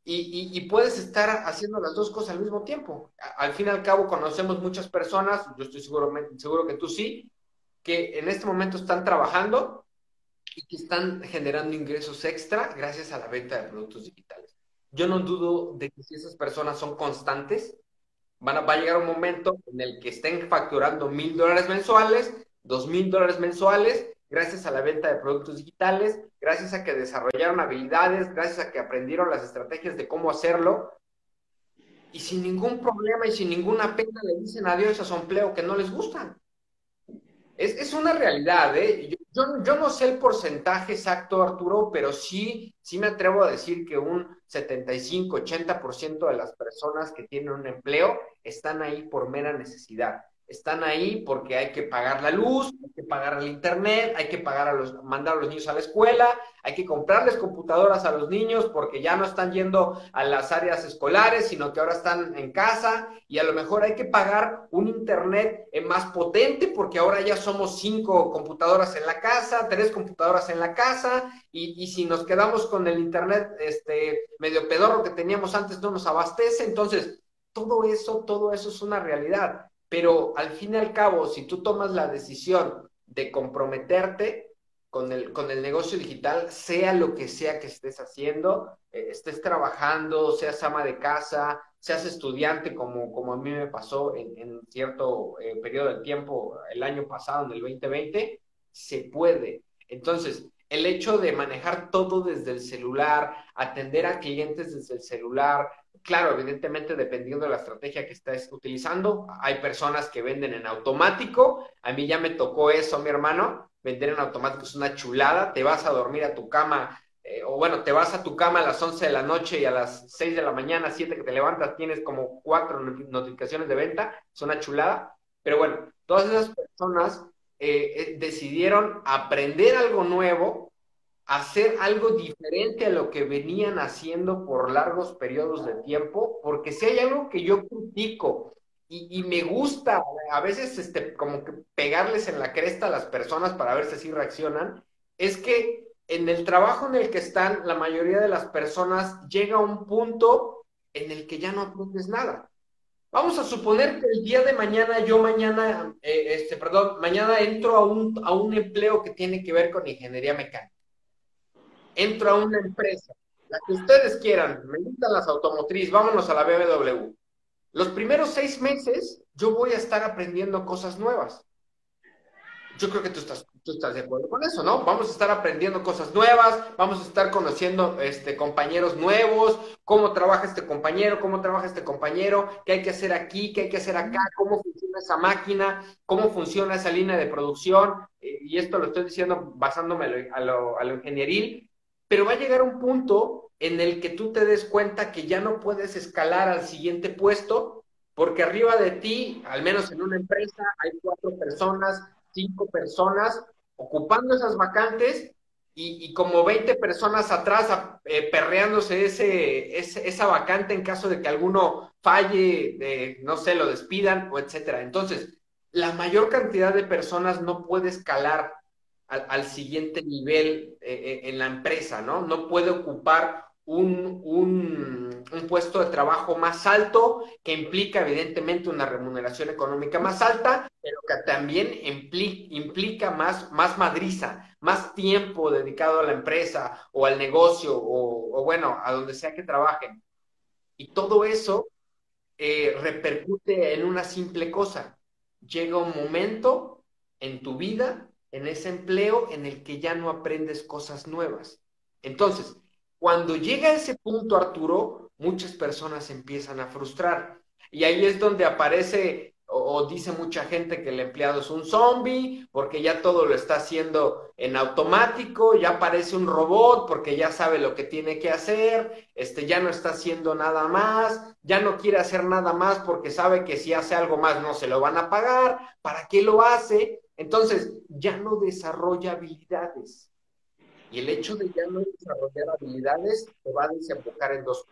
y, puedes estar haciendo las dos cosas al mismo tiempo. Al fin y al cabo conocemos muchas personas, yo estoy seguro, seguro que tú sí, que en este momento están trabajando y que están generando ingresos extra gracias a la venta de productos digitales. Yo no dudo de que si esas personas son constantes, van va a llegar un momento en el que estén facturando mil dólares mensuales dos mil dólares mensuales gracias a la venta de productos digitales, gracias a que desarrollaron habilidades, gracias a que aprendieron las estrategias de cómo hacerlo. Y sin ningún problema y sin ninguna pena le dicen adiós a su empleo que no les gustan. Es, es una realidad, ¿eh? Yo, yo, yo, no sé el porcentaje exacto, Arturo, pero sí, sí me atrevo a decir que un 75-80% de las personas que tienen un empleo están ahí por mera necesidad están ahí porque hay que pagar la luz, hay que pagar el internet, hay que pagar a los, mandar a los niños a la escuela, hay que comprarles computadoras a los niños porque ya no están yendo a las áreas escolares, sino que ahora están en casa y a lo mejor hay que pagar un internet más potente porque ahora ya somos cinco computadoras en la casa, tres computadoras en la casa y, y si nos quedamos con el internet este medio pedorro que teníamos antes no nos abastece, entonces todo eso, todo eso es una realidad pero al fin y al cabo, si tú tomas la decisión de comprometerte con el, con el negocio digital, sea lo que sea que estés haciendo, eh, estés trabajando, seas ama de casa, seas estudiante, como, como a mí me pasó en, cierto eh, periodo de tiempo el año pasado, en el 2020, se puede. Entonces, el hecho de manejar todo desde el celular, atender a clientes desde el celular, claro, evidentemente dependiendo de la estrategia que estés utilizando, hay personas que venden en automático, a mí ya me tocó eso, mi hermano, vender en automático es una chulada, te vas a dormir a tu cama, eh, o bueno, te vas a tu cama a las 11 de la noche y a las 6 de la mañana, 7 que te levantas, tienes como cuatro notificaciones de venta, es una chulada, pero bueno, todas esas personas eh, eh, decidieron aprender algo nuevo, hacer algo diferente a lo que venían haciendo por largos periodos de tiempo, porque si hay algo que yo critico y, me gusta a veces este, como que pegarles en la cresta a las personas para ver si reaccionan, es que en el trabajo en el que están, la mayoría de las personas llega a un punto en el que ya no aprendes nada. Vamos a suponer que el día de mañana, yo mañana, eh, este, perdón, mañana entro a un, a un empleo que tiene que ver con ingeniería mecánica entro a una empresa, la que ustedes quieran, me gustan las automotrices, vámonos a la BMW. Los primeros seis meses yo voy a estar aprendiendo cosas nuevas. Yo creo que tú estás, tú estás de acuerdo con eso, ¿no? Vamos a estar aprendiendo cosas nuevas, vamos a estar conociendo este, compañeros nuevos, cómo trabaja este compañero, cómo trabaja este compañero, qué hay que hacer aquí, qué hay que hacer acá, cómo funciona esa máquina, cómo funciona esa línea de producción. Eh, y esto lo estoy diciendo basándome a lo, a lo ingenieril, pero va a llegar un punto en el que tú te des cuenta que ya no puedes escalar al siguiente puesto, porque arriba de ti, al menos en una empresa, hay cuatro personas, cinco personas ocupando esas vacantes y, como 20 personas atrás eh, perreándose ese, esa vacante en caso de que alguno falle, no sé, lo despidan o etcétera. Entonces, la mayor cantidad de personas no puede escalar al, siguiente nivel eh, en la empresa, ¿no? No puede ocupar un, un, puesto de trabajo más alto, que implica evidentemente una remuneración económica más alta, pero que también implica, más, más madriza, más tiempo dedicado a la empresa o al negocio o, bueno, a donde sea que trabajen. Y todo eso eh, repercute en una simple cosa. Llega un momento en tu vida, en ese empleo, en el que ya no aprendes cosas nuevas. Entonces, cuando llega ese punto, Arturo, muchas personas empiezan a frustrar. Y ahí es donde aparece o, dice mucha gente que el empleado es un zombie porque ya todo lo está haciendo en automático, ya parece un robot porque ya sabe lo que tiene que hacer, este ya no está haciendo nada más, ya no quiere hacer nada más porque sabe que si hace algo más no se lo van a pagar, ¿para qué lo hace? Entonces, ya no desarrolla habilidades. Y el hecho de ya no desarrollar habilidades te va a desembocar en dos.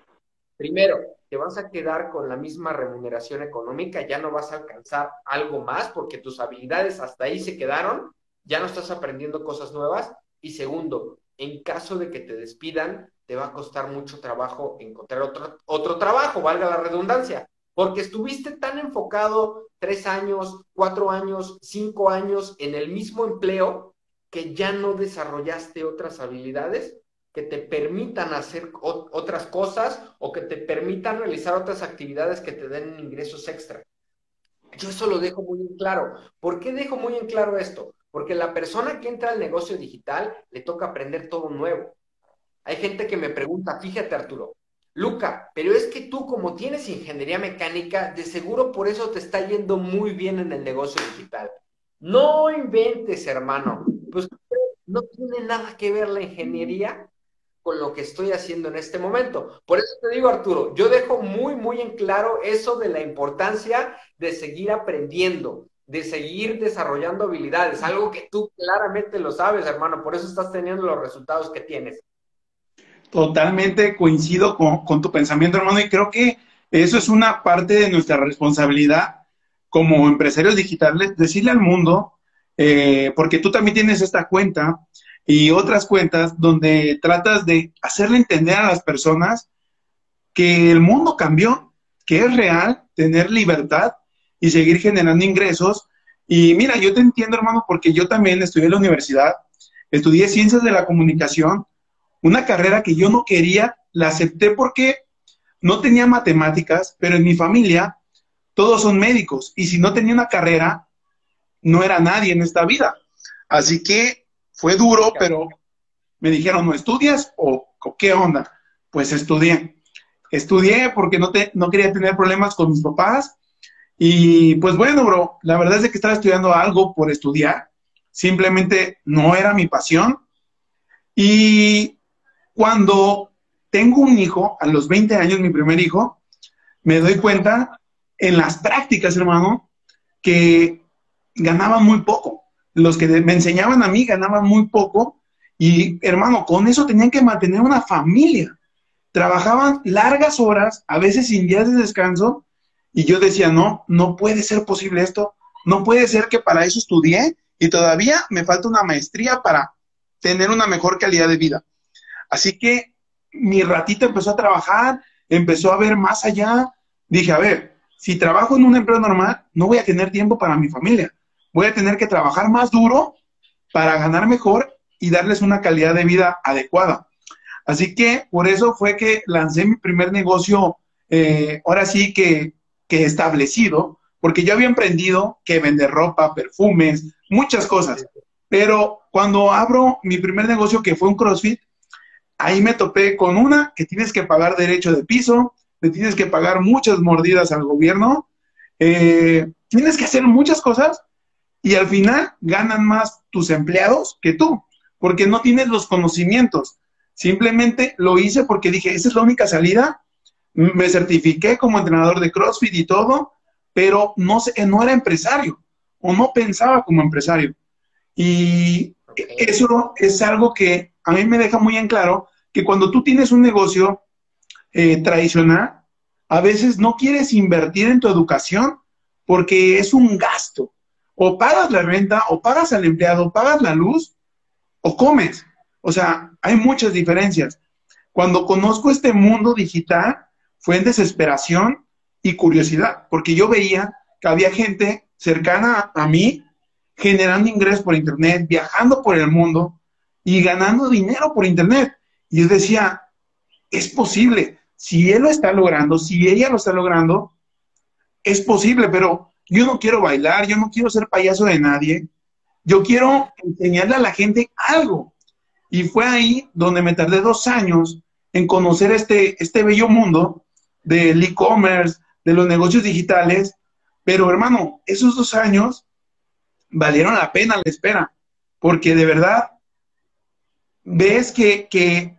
Primero, te vas a quedar con la misma remuneración económica, ya no vas a alcanzar algo más porque tus habilidades hasta ahí se quedaron, ya no estás aprendiendo cosas nuevas. Y segundo, en caso de que te despidan, te va a costar mucho trabajo encontrar otro, otro trabajo, valga la redundancia, porque estuviste tan enfocado tres años, cuatro años, cinco años en el mismo empleo que ya no desarrollaste otras habilidades que te permitan hacer otras cosas o que te permitan realizar otras actividades que te den ingresos extra. Yo eso lo dejo muy en claro. ¿Por qué dejo muy en claro esto? Porque la persona que entra al negocio digital le toca aprender todo nuevo. Hay gente que me pregunta, fíjate Arturo, Luca, pero es que tú como tienes ingeniería mecánica, de seguro por eso te está yendo muy bien en el negocio digital. No inventes, hermano pues no tiene nada que ver la ingeniería con lo que estoy haciendo en este momento. Por eso te digo, Arturo, yo dejo muy, muy en claro eso de la importancia de seguir aprendiendo, de seguir desarrollando habilidades, algo que tú claramente lo sabes, hermano, por eso estás teniendo los resultados que tienes. Totalmente coincido con, tu pensamiento, hermano, y creo que eso es una parte de nuestra responsabilidad como empresarios digitales, decirle al mundo eh, porque tú también tienes esta cuenta y otras cuentas donde tratas de hacerle entender a las personas que el mundo cambió, que es real tener libertad y seguir generando ingresos. Y mira, yo te entiendo, hermano, porque yo también estudié en la universidad, estudié ciencias de la comunicación, una carrera que yo no quería, la acepté porque no tenía matemáticas, pero en mi familia todos son médicos y si no tenía una carrera, no era nadie en esta vida. Así que fue duro, pero me dijeron, ¿no estudias o, qué onda? Pues estudié. Estudié porque no, te, no quería tener problemas con mis papás. Y pues bueno, bro, la verdad es que estaba estudiando algo por estudiar. Simplemente no era mi pasión. Y cuando tengo un hijo, a los 20 años, mi primer hijo, me doy cuenta en las prácticas, hermano, que ganaban muy poco. Los que me enseñaban a mí ganaban muy poco y, hermano, con eso tenían que mantener una familia. Trabajaban largas horas, a veces sin días de descanso, y yo decía, no, no puede ser posible esto, no puede ser que para eso estudié y todavía me falta una maestría para tener una mejor calidad de vida. Así que mi ratito empezó a trabajar, empezó a ver más allá. Dije, a ver, si trabajo en un empleo normal, no voy a tener tiempo para mi familia voy a tener que trabajar más duro para ganar mejor y darles una calidad de vida adecuada. Así que por eso fue que lancé mi primer negocio, eh, ahora sí que, que establecido, porque yo había emprendido que vender ropa, perfumes, muchas cosas. Pero cuando abro mi primer negocio, que fue un CrossFit, ahí me topé con una que tienes que pagar derecho de piso, le tienes que pagar muchas mordidas al gobierno, eh, tienes que hacer muchas cosas y al final ganan más tus empleados que tú, porque no tienes los conocimientos. Simplemente lo hice porque dije, esa es la única salida. Me certifiqué como entrenador de CrossFit y todo, pero no, sé, no era empresario o no pensaba como empresario. Y eso es algo que a mí me deja muy en claro que cuando tú tienes un negocio eh, tradicional, a veces no quieres invertir en tu educación porque es un gasto. O pagas la renta, o pagas al empleado, pagas la luz, o comes. O sea, hay muchas diferencias. Cuando conozco este mundo digital, fue en desesperación y curiosidad, porque yo veía que había gente cercana a mí generando ingresos por Internet, viajando por el mundo y ganando dinero por Internet. Y yo decía, es posible, si él lo está logrando, si ella lo está logrando, es posible, pero yo no quiero bailar, yo no quiero ser payaso de nadie, yo quiero enseñarle a la gente algo. Y fue ahí donde me tardé dos años en conocer este, este bello mundo del e-commerce, de los negocios digitales, pero hermano, esos dos años valieron la pena la espera, porque de verdad ves que, que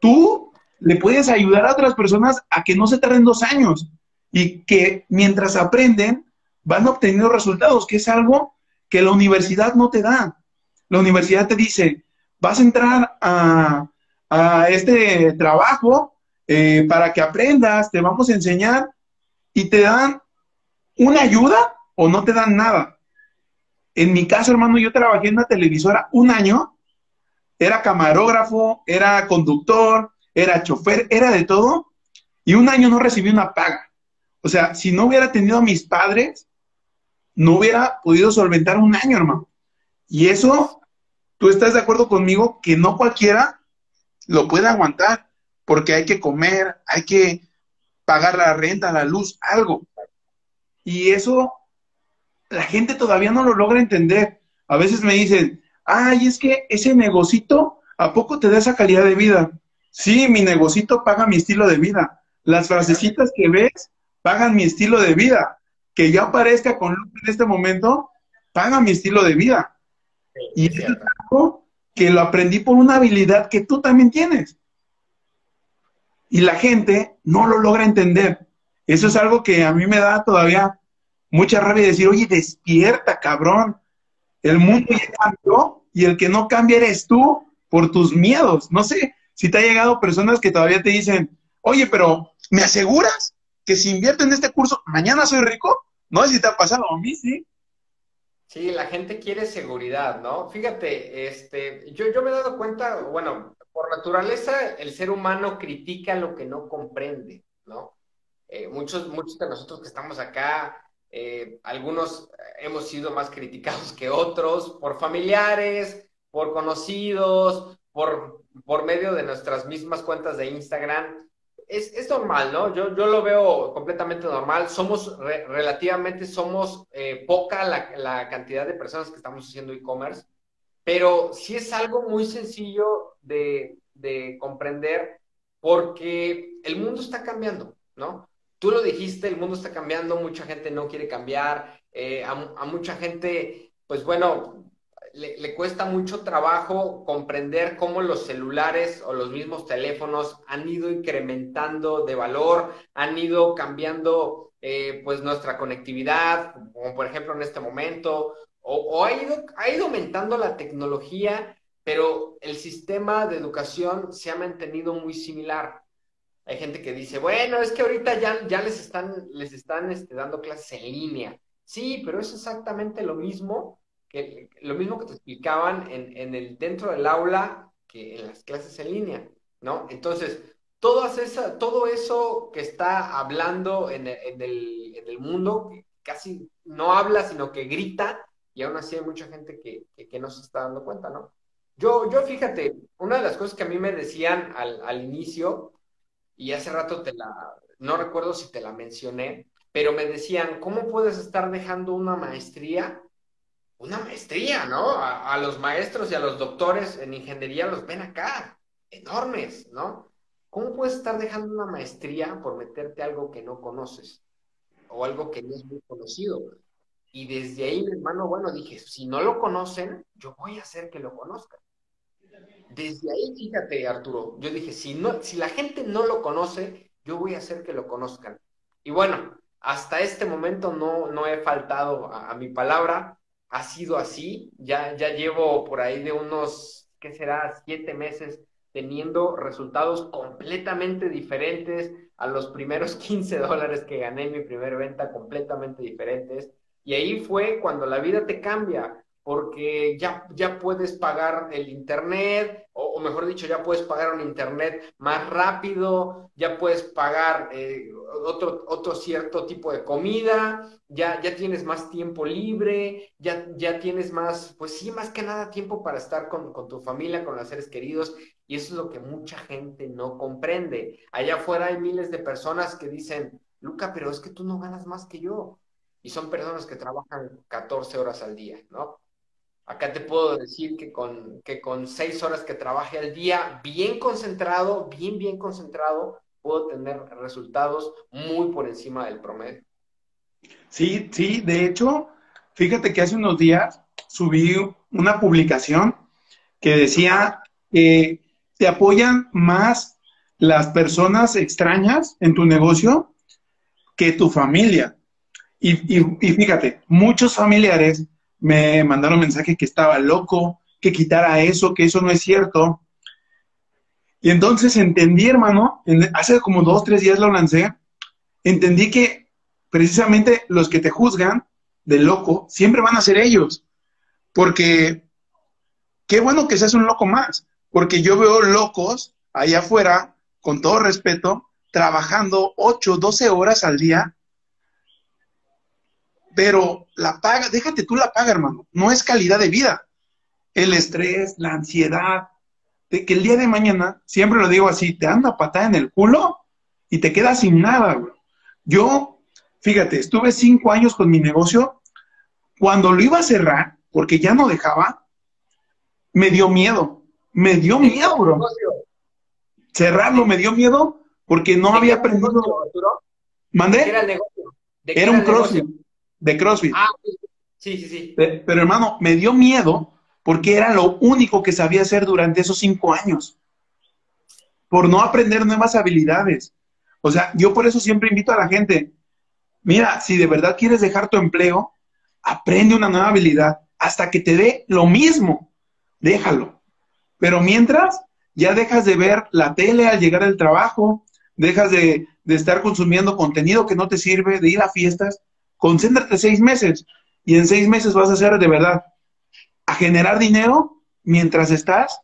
tú le puedes ayudar a otras personas a que no se tarden dos años y que mientras aprenden van obteniendo resultados, que es algo que la universidad no te da. La universidad te dice, vas a entrar a, este trabajo eh, para que aprendas, te vamos a enseñar y te dan una ayuda o no te dan nada. En mi caso, hermano, yo trabajé en una televisora un año, era camarógrafo, era conductor, era chofer, era de todo, y un año no recibí una paga. O sea, si no hubiera tenido a mis padres, no hubiera podido solventar un año, hermano. Y eso, tú estás de acuerdo conmigo que no cualquiera lo puede aguantar, porque hay que comer, hay que pagar la renta, la luz, algo. Y eso la gente todavía no lo logra entender. A veces me dicen, ay, es que ese negocito, ¿a poco te da esa calidad de vida? Sí, mi negocito paga mi estilo de vida. Las frasecitas que ves pagan mi estilo de vida. Que yo aparezca con luz en este momento, paga mi estilo de vida. y es algo que lo aprendí por una habilidad que tú también tienes. Y la gente no lo logra entender. Eso es algo que a mí me da todavía mucha rabia decir, oye, despierta, cabrón. El mundo ya cambió y el que no cambia eres tú por tus miedos. No sé si te ha llegado personas que todavía te dicen, oye, pero ¿me aseguras que si invierto en este curso, mañana soy rico? No sé si te ha pasado, a mí sí. Sí, la gente quiere seguridad, ¿no? Fíjate, este, yo, yo me he dado cuenta, bueno, por naturaleza el ser humano critica lo que no comprende, ¿no? Eh, muchos, muchos de nosotros que estamos acá eh, algunos hemos sido más criticados que otros por familiares, por conocidos, por, por medio de nuestras mismas cuentas de Instagram. Es, es normal, ¿no? Yo, yo lo veo completamente normal. Somos relativamente, somos eh, poca la, la, cantidad de personas que estamos haciendo e-commerce, pero sí es algo muy sencillo de, de comprender porque el mundo está cambiando, ¿no? Tú lo dijiste, el mundo está cambiando, mucha gente no quiere cambiar, eh, a, mucha gente, pues bueno, le, cuesta mucho trabajo comprender cómo los celulares o los mismos teléfonos han ido incrementando de valor, han ido cambiando eh, pues nuestra conectividad, como por ejemplo en este momento, o, o, ha, ido, ha ido aumentando la tecnología, pero el sistema de educación se ha mantenido muy similar. Hay gente que dice, bueno, es que ahorita ya, ya les están, les están este, dando clases en línea. Sí, pero es exactamente lo mismo que lo mismo que te explicaban en, en el, dentro del aula que en las clases en línea, ¿no? Entonces, todo eso que está hablando en, en, el, en el mundo, casi no habla, sino que grita, y aún así hay mucha gente que, que, no se está dando cuenta, ¿no? Yo, yo fíjate, una de las cosas que a mí me decían al, al inicio y hace rato te la, no recuerdo si te la mencioné, pero me decían, ¿cómo puedes estar dejando una maestría? Una maestría, ¿no? A, los maestros y a los doctores en ingeniería los ven acá, enormes, ¿no? ¿Cómo puedes estar dejando una maestría por meterte algo que no conoces o algo que no es muy conocido? Y desde ahí, mi hermano, bueno, dije, si no lo conocen, yo voy a hacer que lo conozcan. Desde ahí, fíjate, Arturo, yo dije, si, no, si la gente no lo conoce, yo voy a hacer que lo conozcan. Y bueno, hasta este momento no, no he faltado a, mi palabra, ha sido así, ya, ya llevo por ahí de unos ¿qué será? Siete meses teniendo resultados completamente diferentes a los primeros 15 dólares que gané en mi primera venta, completamente diferentes. Y ahí fue cuando la vida te cambia, porque ya, ya puedes pagar el Internet, o, mejor dicho, ya puedes pagar un Internet más rápido, ya puedes pagar eh, otro, otro cierto tipo de comida, ya, ya tienes más tiempo libre, ya, ya tienes más, pues sí, más que nada tiempo para estar con, con tu familia, con los seres queridos, y eso es lo que mucha gente no comprende. Allá afuera hay miles de personas que dicen, Luca, pero es que tú no ganas más que yo. Y son personas que trabajan 14 horas al día, ¿no? Acá te puedo decir que con, que con seis horas que trabaje al día, bien concentrado, bien, bien concentrado, puedo tener resultados muy por encima del promedio. Sí, sí, de hecho, fíjate que hace unos días subí una publicación que decía que te apoyan más las personas extrañas en tu negocio que tu familia. Y, y fíjate, muchos familiares me mandaron mensaje que estaba loco, que quitara eso, que eso no es cierto. Y entonces entendí, hermano, hace como dos, tres días lo lancé, entendí que precisamente los que te juzgan de loco siempre van a ser ellos. Porque qué bueno que seas un loco más, porque yo veo locos allá afuera, con todo respeto, trabajando 8, 12 horas al día pero la paga, déjate tú la paga, hermano, no es calidad de vida. El estrés, la ansiedad, de que el día de mañana, siempre lo digo así, te anda patada en el culo y te quedas sin nada, bro. Yo, fíjate, estuve cinco años con mi negocio. Cuando lo iba a cerrar, porque ya no dejaba, me dio miedo. Me dio miedo, bro. Cerrarlo me dio miedo porque no había aprendido. ¿Mandé? Era el negocio. De CrossFit. Ah, sí, sí, sí. Pero hermano, me dio miedo porque era lo único que sabía hacer durante esos cinco años. Por no aprender nuevas habilidades. O sea, yo por eso siempre invito a la gente, mira, si de verdad quieres dejar tu empleo, aprende una nueva habilidad hasta que te dé lo mismo. Déjalo. Pero mientras, ya dejas de ver la tele al llegar al trabajo, dejas de, de estar consumiendo contenido que no te sirve, de ir a fiestas Concéntrate seis meses y en seis meses vas a hacer de verdad a generar dinero mientras estás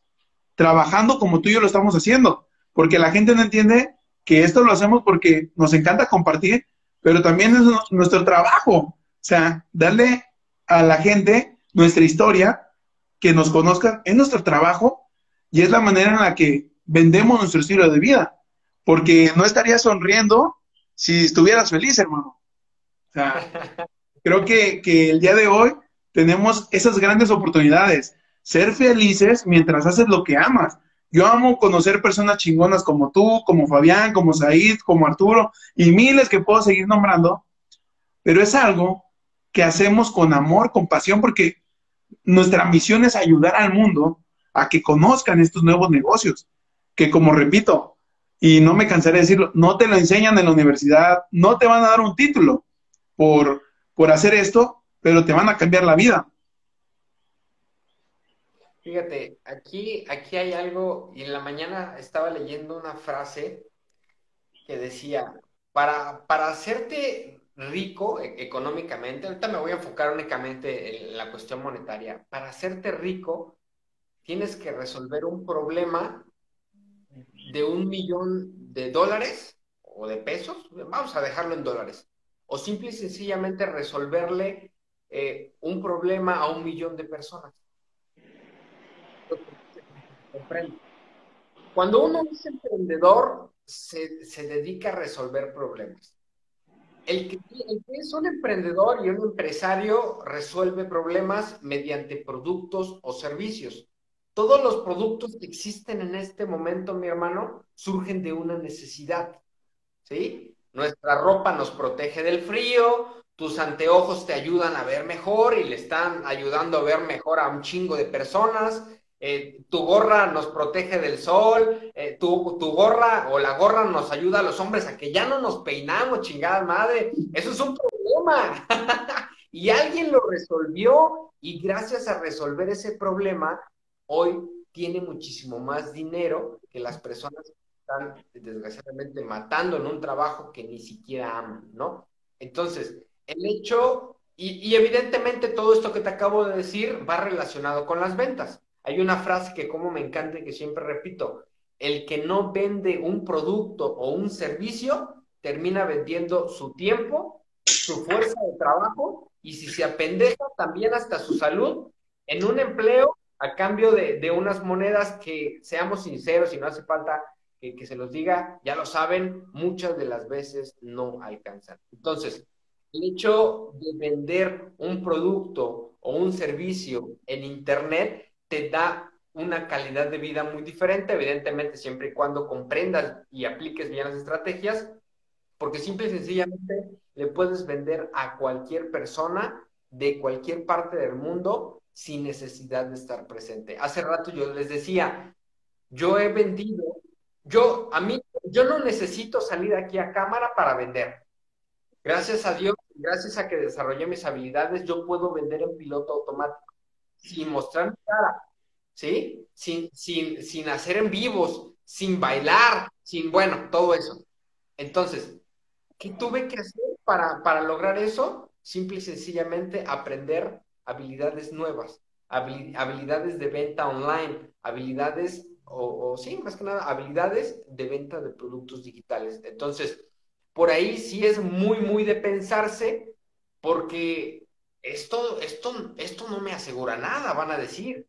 trabajando como tú y yo lo estamos haciendo. Porque la gente no entiende que esto lo hacemos porque nos encanta compartir, pero también es nuestro trabajo. O sea, darle a la gente nuestra historia, que nos conozcan, es nuestro trabajo y es la manera en la que vendemos nuestro estilo de vida. Porque no estarías sonriendo si estuvieras feliz, hermano. O sea, creo que, el día de hoy tenemos esas grandes oportunidades. Ser felices mientras haces lo que amas. Yo amo conocer personas chingonas como tú, como Fabián, como Said, como Arturo y miles que puedo seguir nombrando, pero es algo que hacemos con amor, con pasión, porque nuestra misión es ayudar al mundo a que conozcan estos nuevos negocios, que como repito, y no me cansaré de decirlo, no te lo enseñan en la universidad, no te van a dar un título, por, por hacer esto, pero te van a cambiar la vida. Fíjate, aquí, aquí hay algo, y en la mañana estaba leyendo una frase que decía, para, para hacerte rico e, económicamente, ahorita me voy a enfocar únicamente en la cuestión monetaria, para hacerte rico tienes que resolver un problema de un millón de dólares o de pesos, vamos a dejarlo en dólares, o simple y sencillamente resolverle eh, un problema a un millón de personas. Cuando uno es emprendedor, se, dedica a resolver problemas. El que, el que, es un emprendedor y un empresario resuelve problemas mediante productos o servicios. Todos los productos que existen en este momento, mi hermano, surgen de una necesidad. ¿Sí? Nuestra ropa nos protege del frío, tus anteojos te ayudan a ver mejor y le están ayudando a ver mejor a un chingo de personas. Eh, tu gorra nos protege del sol, eh, tu, tu, gorra o la gorra nos ayuda a los hombres a que ya no nos peinamos, chingada madre. Eso es un problema. y alguien lo resolvió y gracias a resolver ese problema, hoy tiene muchísimo más dinero que las personas están desgraciadamente matando en un trabajo que ni siquiera aman, ¿no? Entonces, el hecho, y, evidentemente todo esto que te acabo de decir va relacionado con las ventas. Hay una frase que como me encanta y que siempre repito, el que no vende un producto o un servicio termina vendiendo su tiempo, su fuerza de trabajo y si se apendeja también hasta su salud en un empleo a cambio de, unas monedas que, seamos sinceros y no hace falta que, que, se los diga, ya lo saben, muchas de las veces no alcanzan. Entonces, el hecho de vender un producto o un servicio en Internet te da una calidad de vida muy diferente, evidentemente siempre y cuando comprendas y apliques bien las estrategias, porque simple y sencillamente le puedes vender a cualquier persona de cualquier parte del mundo sin necesidad de estar presente. Hace rato yo les decía, yo he vendido, yo a mí, yo no necesito salir aquí a cámara para vender. Gracias a Dios, gracias a que desarrollé mis habilidades, yo puedo vender en piloto automático sin mostrar mi cara, ¿sí? Sin, sin, sin hacer en vivos, sin bailar, sin, bueno, todo eso. Entonces, ¿qué tuve que hacer para, para lograr eso? Simple y sencillamente aprender habilidades nuevas, habilidades de venta online, habilidades, o, o, sí, más que nada, habilidades de venta de productos digitales. Entonces, por ahí sí es muy, muy de pensarse, porque esto, esto, esto no me asegura nada, van a decir.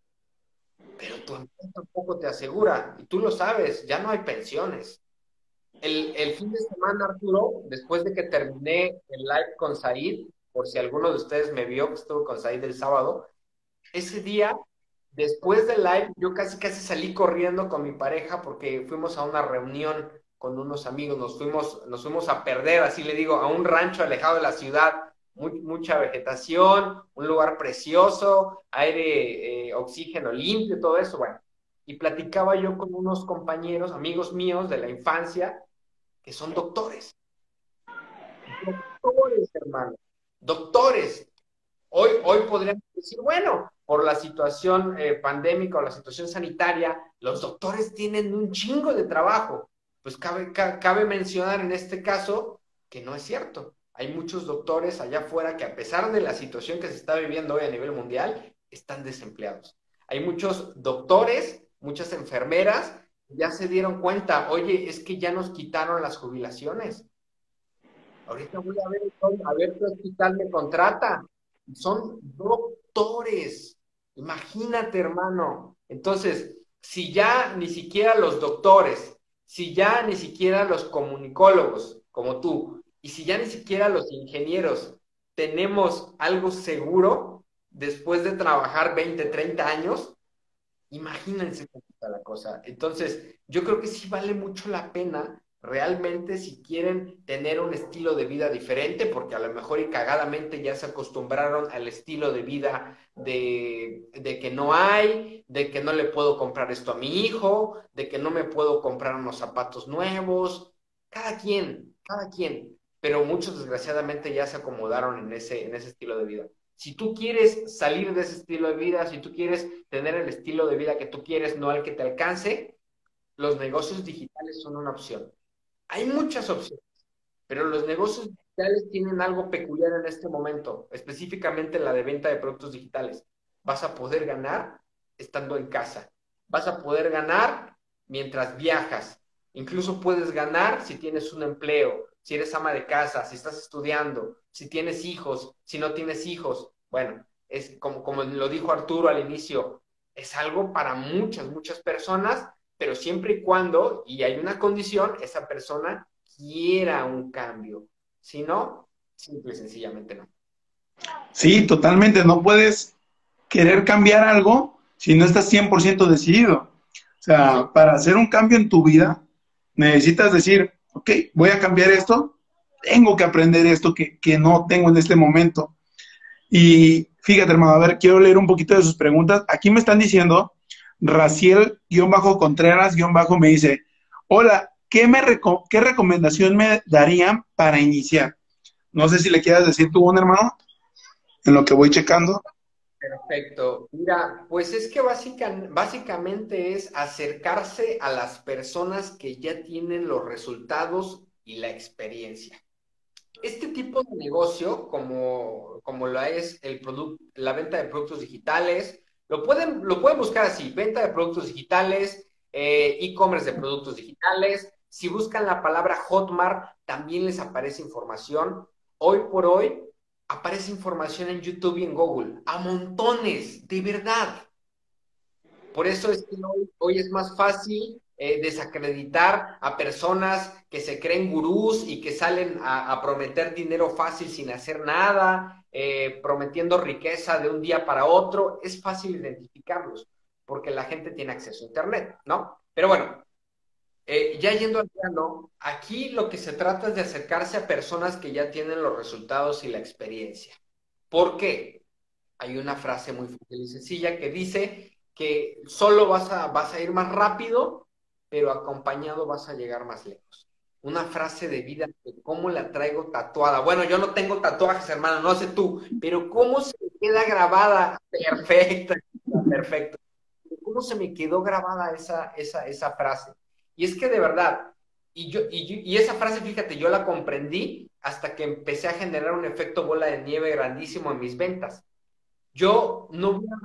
Pero tu empresa tampoco te asegura, y tú lo sabes, ya no hay pensiones. El, el, fin de semana, Arturo, después de que terminé el live con Said, por si alguno de ustedes me vio que estuvo con Said el sábado, ese día, después del live, yo casi casi salí corriendo con mi pareja porque fuimos a una reunión con unos amigos, nos fuimos, nos fuimos a perder, así le digo, a un rancho alejado de la ciudad, mucha vegetación, un lugar precioso, aire, eh, oxígeno limpio, todo eso, bueno. Y platicaba yo con unos compañeros, amigos míos de la infancia, que son doctores. Doctores, hermano doctores. Hoy, hoy podríamos decir, bueno, por la situación eh, pandémica o la situación sanitaria, los doctores tienen un chingo de trabajo. Pues cabe, cabe mencionar en este caso que no es cierto. Hay muchos doctores allá afuera que a pesar de la situación que se está viviendo hoy a nivel mundial, están desempleados. Hay muchos doctores, muchas enfermeras, ya se dieron cuenta, oye, es que ya nos quitaron las jubilaciones. Ahorita voy a ver, a ver qué hospital me contrata. Son doctores. Imagínate, hermano. Entonces, si ya ni siquiera los doctores, si ya ni siquiera los comunicólogos como tú, y si ya ni siquiera los ingenieros tenemos algo seguro después de trabajar 20, 30 años, imagínense cómo está la cosa. Entonces, yo creo que sí vale mucho la pena realmente si quieren tener un estilo de vida diferente, porque a lo mejor y cagadamente ya se acostumbraron al estilo de vida de, de, que no hay, de que no le puedo comprar esto a mi hijo, de que no me puedo comprar unos zapatos nuevos, cada quien, cada quien, pero muchos desgraciadamente ya se acomodaron en ese, en ese estilo de vida. Si tú quieres salir de ese estilo de vida, si tú quieres tener el estilo de vida que tú quieres, no al que te alcance, los negocios digitales son una opción hay muchas opciones, pero los negocios digitales tienen algo peculiar en este momento, específicamente la de venta de productos digitales. Vas a poder ganar estando en casa. Vas a poder ganar mientras viajas. Incluso puedes ganar si tienes un empleo, si eres ama de casa, si estás estudiando, si tienes hijos, si no tienes hijos. Bueno, es como, como lo dijo Arturo al inicio, es algo para muchas, muchas personas pero siempre y cuando, y hay una condición, esa persona quiera un cambio. Si no, simple y sencillamente no. Sí, totalmente. No puedes querer cambiar algo si no estás 100% decidido. O sea, para hacer un cambio en tu vida, necesitas decir, ok, voy a cambiar esto, tengo que aprender esto que, que no tengo en este momento. Y fíjate, hermano, a ver, quiero leer un poquito de sus preguntas. Aquí me están diciendo Raciel-Contreras- me dice, hola, ¿qué, me ¿qué recomendación me darían para iniciar? No sé si le quieras decir tú, un hermano, en lo que voy checando. Perfecto. Mira, pues es que básicamente es acercarse a las personas que ya tienen los resultados y la experiencia. Este tipo de negocio, como, como lo es el la venta de productos digitales, lo pueden, lo pueden buscar así, venta de productos digitales, eh, e-commerce de productos digitales. Si buscan la palabra Hotmart, también les aparece información. Hoy por hoy, aparece información en YouTube y en Google, a montones, de verdad. Por eso es que hoy, es más fácil eh, desacreditar a personas que se creen gurús y que salen a, prometer dinero fácil sin hacer nada, eh, prometiendo riqueza de un día para otro. Es fácil identificarlos porque la gente tiene acceso a Internet, ¿no? Pero bueno, eh, ya yendo al plano, aquí lo que se trata es de acercarse a personas que ya tienen los resultados y la experiencia. ¿Por qué? Hay una frase muy fácil y sencilla que dice que solo vas a, vas a ir más rápido, pero acompañado vas a llegar más lejos. Una frase de vida de cómo la traigo tatuada. Bueno, yo no tengo tatuajes, hermano, no sé tú, pero cómo se queda grabada. Perfecto, perfecto. ¿Cómo se me quedó grabada esa, esa, esa frase? Y es que de verdad, y, yo, y, esa frase, fíjate, yo la comprendí hasta que empecé a generar un efecto bola de nieve grandísimo en mis ventas. Yo no, hubiera,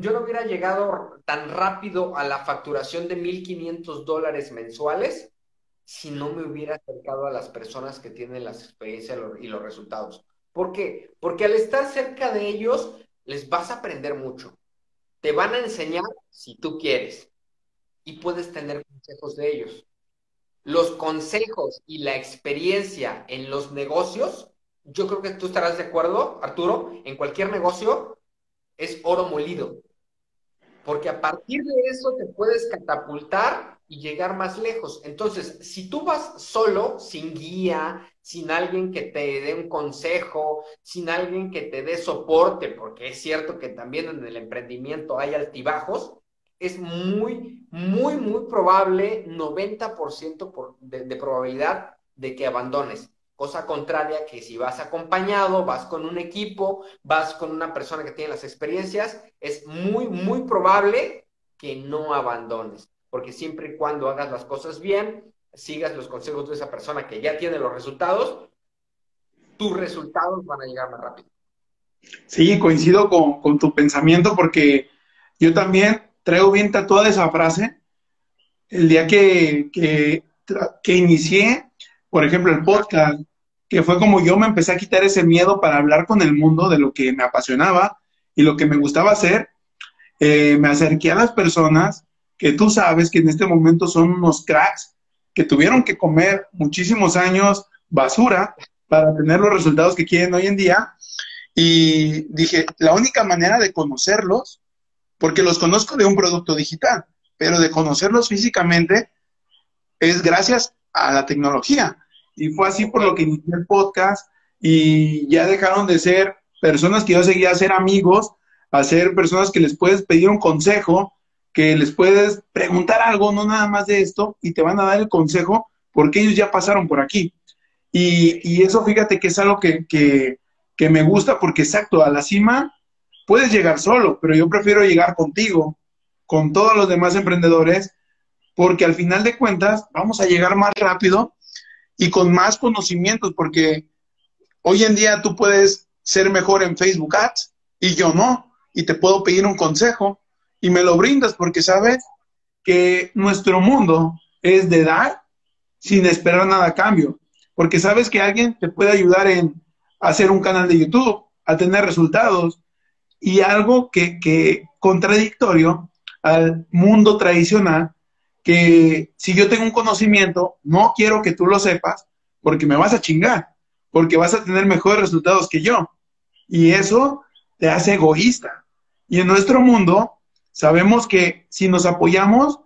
yo no hubiera llegado tan rápido a la facturación de 1.500 dólares mensuales si no me hubiera acercado a las personas que tienen las experiencias y los resultados. ¿Por qué? Porque al estar cerca de ellos, les vas a aprender mucho. Te van a enseñar si tú quieres y puedes tener consejos de ellos. Los consejos y la experiencia en los negocios, yo creo que tú estarás de acuerdo, Arturo, en cualquier negocio es oro molido. Porque a partir de eso te puedes catapultar y llegar más lejos. Entonces, si tú vas solo, sin guía, sin alguien que te dé un consejo, sin alguien que te dé soporte, porque es cierto que también en el emprendimiento hay altibajos, es muy, muy, muy probable, 90% por, de, de probabilidad de que abandones. Cosa contraria que si vas acompañado, vas con un equipo, vas con una persona que tiene las experiencias, es muy, muy probable que no abandones. Porque siempre y cuando hagas las cosas bien, sigas los consejos de esa persona que ya tiene los resultados, tus resultados van a llegar más rápido. Sí, coincido con, tu pensamiento porque yo también traigo bien tatuada esa frase. El día que, que inicié, por ejemplo, el podcast, que fue como yo me empecé a quitar ese miedo para hablar con el mundo de lo que me apasionaba y lo que me gustaba hacer, eh, me acerqué a las personas que tú sabes que en este momento son unos cracks que tuvieron que comer muchísimos años basura para tener los resultados que quieren hoy en día. Y dije, la única manera de conocerlos porque los conozco de un producto digital, pero de conocerlos físicamente es gracias a la tecnología. Y fue así por lo que inicié el podcast y ya dejaron de ser personas que yo seguía a ser amigos, a ser personas que les puedes pedir un consejo, que les puedes preguntar algo, no nada más de esto, y te van a dar el consejo porque ellos ya pasaron por aquí. Y, eso fíjate que es algo que, que me gusta porque exacto, a la cima puedes llegar solo, pero yo prefiero llegar contigo, con todos los demás emprendedores, porque al final de cuentas vamos a llegar más rápido y con más conocimientos, porque hoy en día tú puedes ser mejor en Facebook Ads y yo no, y te puedo pedir un consejo y me lo brindas porque sabes que nuestro mundo es de dar sin esperar nada a cambio, porque sabes que alguien te puede ayudar en hacer un canal de YouTube, a tener resultados, y algo que, que contradictorio al mundo tradicional, que si yo tengo un conocimiento, no quiero que tú lo sepas porque me vas a chingar, porque vas a tener mejores resultados que yo. Y eso te hace egoísta. Y en nuestro mundo sabemos que si nos apoyamos,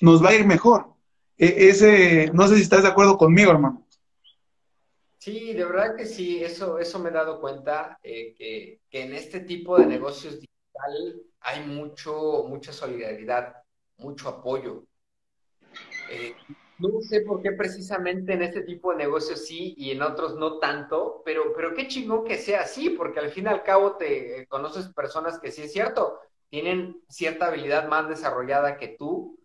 nos va a ir mejor. E, ese, no sé si estás de acuerdo conmigo, hermano. Sí, de verdad que sí, eso, eso me he dado cuenta, eh, que, en este tipo de negocios digital hay mucho, mucha solidaridad, mucho apoyo. Eh, No sé por qué precisamente en este tipo de negocios sí y en otros no tanto, pero, pero qué chingón que sea así, porque al fin y al cabo te conoces personas que sí es cierto, tienen cierta habilidad más desarrollada que tú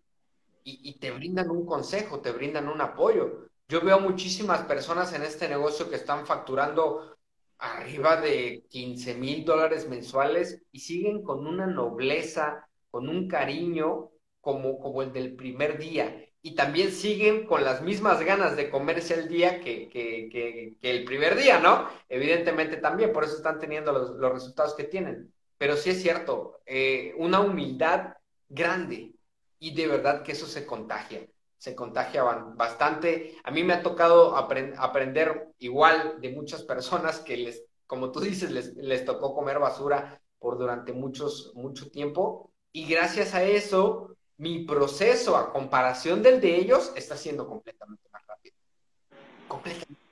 y, y te brindan un consejo, te brindan un apoyo. Yo veo muchísimas personas en este negocio que están facturando arriba de 15 mil dólares mensuales y siguen con una nobleza, con un cariño como, como el del primer día y también siguen con las mismas ganas de comerse el día que, que, que, el primer día, ¿no? Evidentemente también, por eso están teniendo los, los resultados que tienen. Pero sí es cierto, eh, una humildad grande y de verdad que eso se contagia, se contagia bastante. A mí me ha tocado aprender igual de muchas personas que les, como tú dices, les, les tocó comer basura por durante muchos, mucho tiempo y gracias a eso mi proceso a comparación del de ellos está siendo completamente más rápido. Completamente.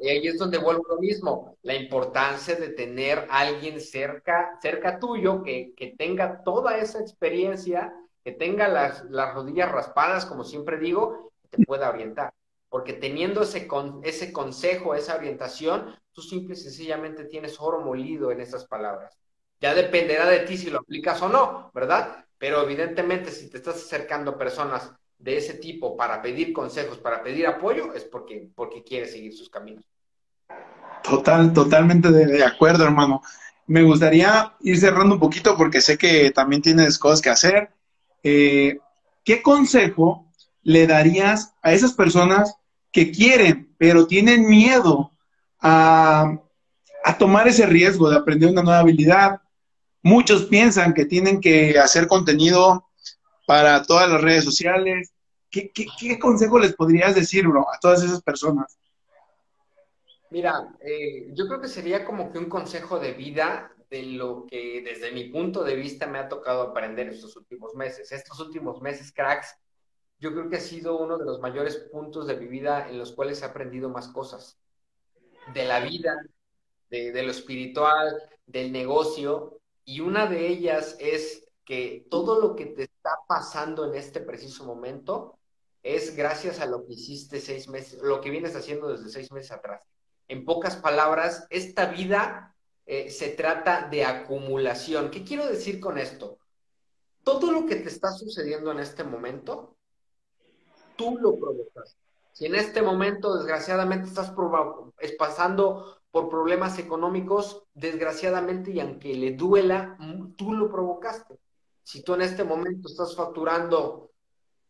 Y ahí es donde vuelvo lo mismo, la importancia de tener a alguien cerca, cerca tuyo que, que tenga toda esa experiencia, que tenga las, las, rodillas raspadas, como siempre digo, te pueda orientar. Porque teniendo ese, con, ese consejo, esa orientación, tú simple y sencillamente tienes oro molido en esas palabras. Ya dependerá de ti si lo aplicas o no, ¿verdad? Pero evidentemente si te estás acercando a personas de ese tipo para pedir consejos, para pedir apoyo, es porque, porque quieres seguir sus caminos. Total, totalmente de, acuerdo, hermano. Me gustaría ir cerrando un poquito porque sé que también tienes cosas que hacer. Eh, ¿Qué consejo le darías a esas personas que quieren, pero tienen miedo a, a tomar ese riesgo de aprender una nueva habilidad, Muchos piensan que tienen que hacer contenido para todas las redes sociales. ¿Qué, consejo les podrías decir, bro, a todas esas personas? Mira, eh, yo creo que sería como que un consejo de vida de lo que desde mi punto de vista me ha tocado aprender estos últimos meses. Estos últimos meses, cracks, yo creo que ha sido uno de los mayores puntos de mi vida en los cuales he aprendido más cosas. De la vida, de, de lo espiritual, del negocio, y una de ellas es que todo lo que te está pasando en este preciso momento es gracias a lo que hiciste seis meses, lo que vienes haciendo desde seis meses atrás. En pocas palabras, esta vida eh, se trata de acumulación. ¿Qué quiero decir con esto? Todo lo que te está sucediendo en este momento, tú lo provocas. Si en este momento, desgraciadamente, estás pasando por problemas económicos, desgraciadamente, y aunque le duela, tú lo provocaste. Si tú en este momento estás facturando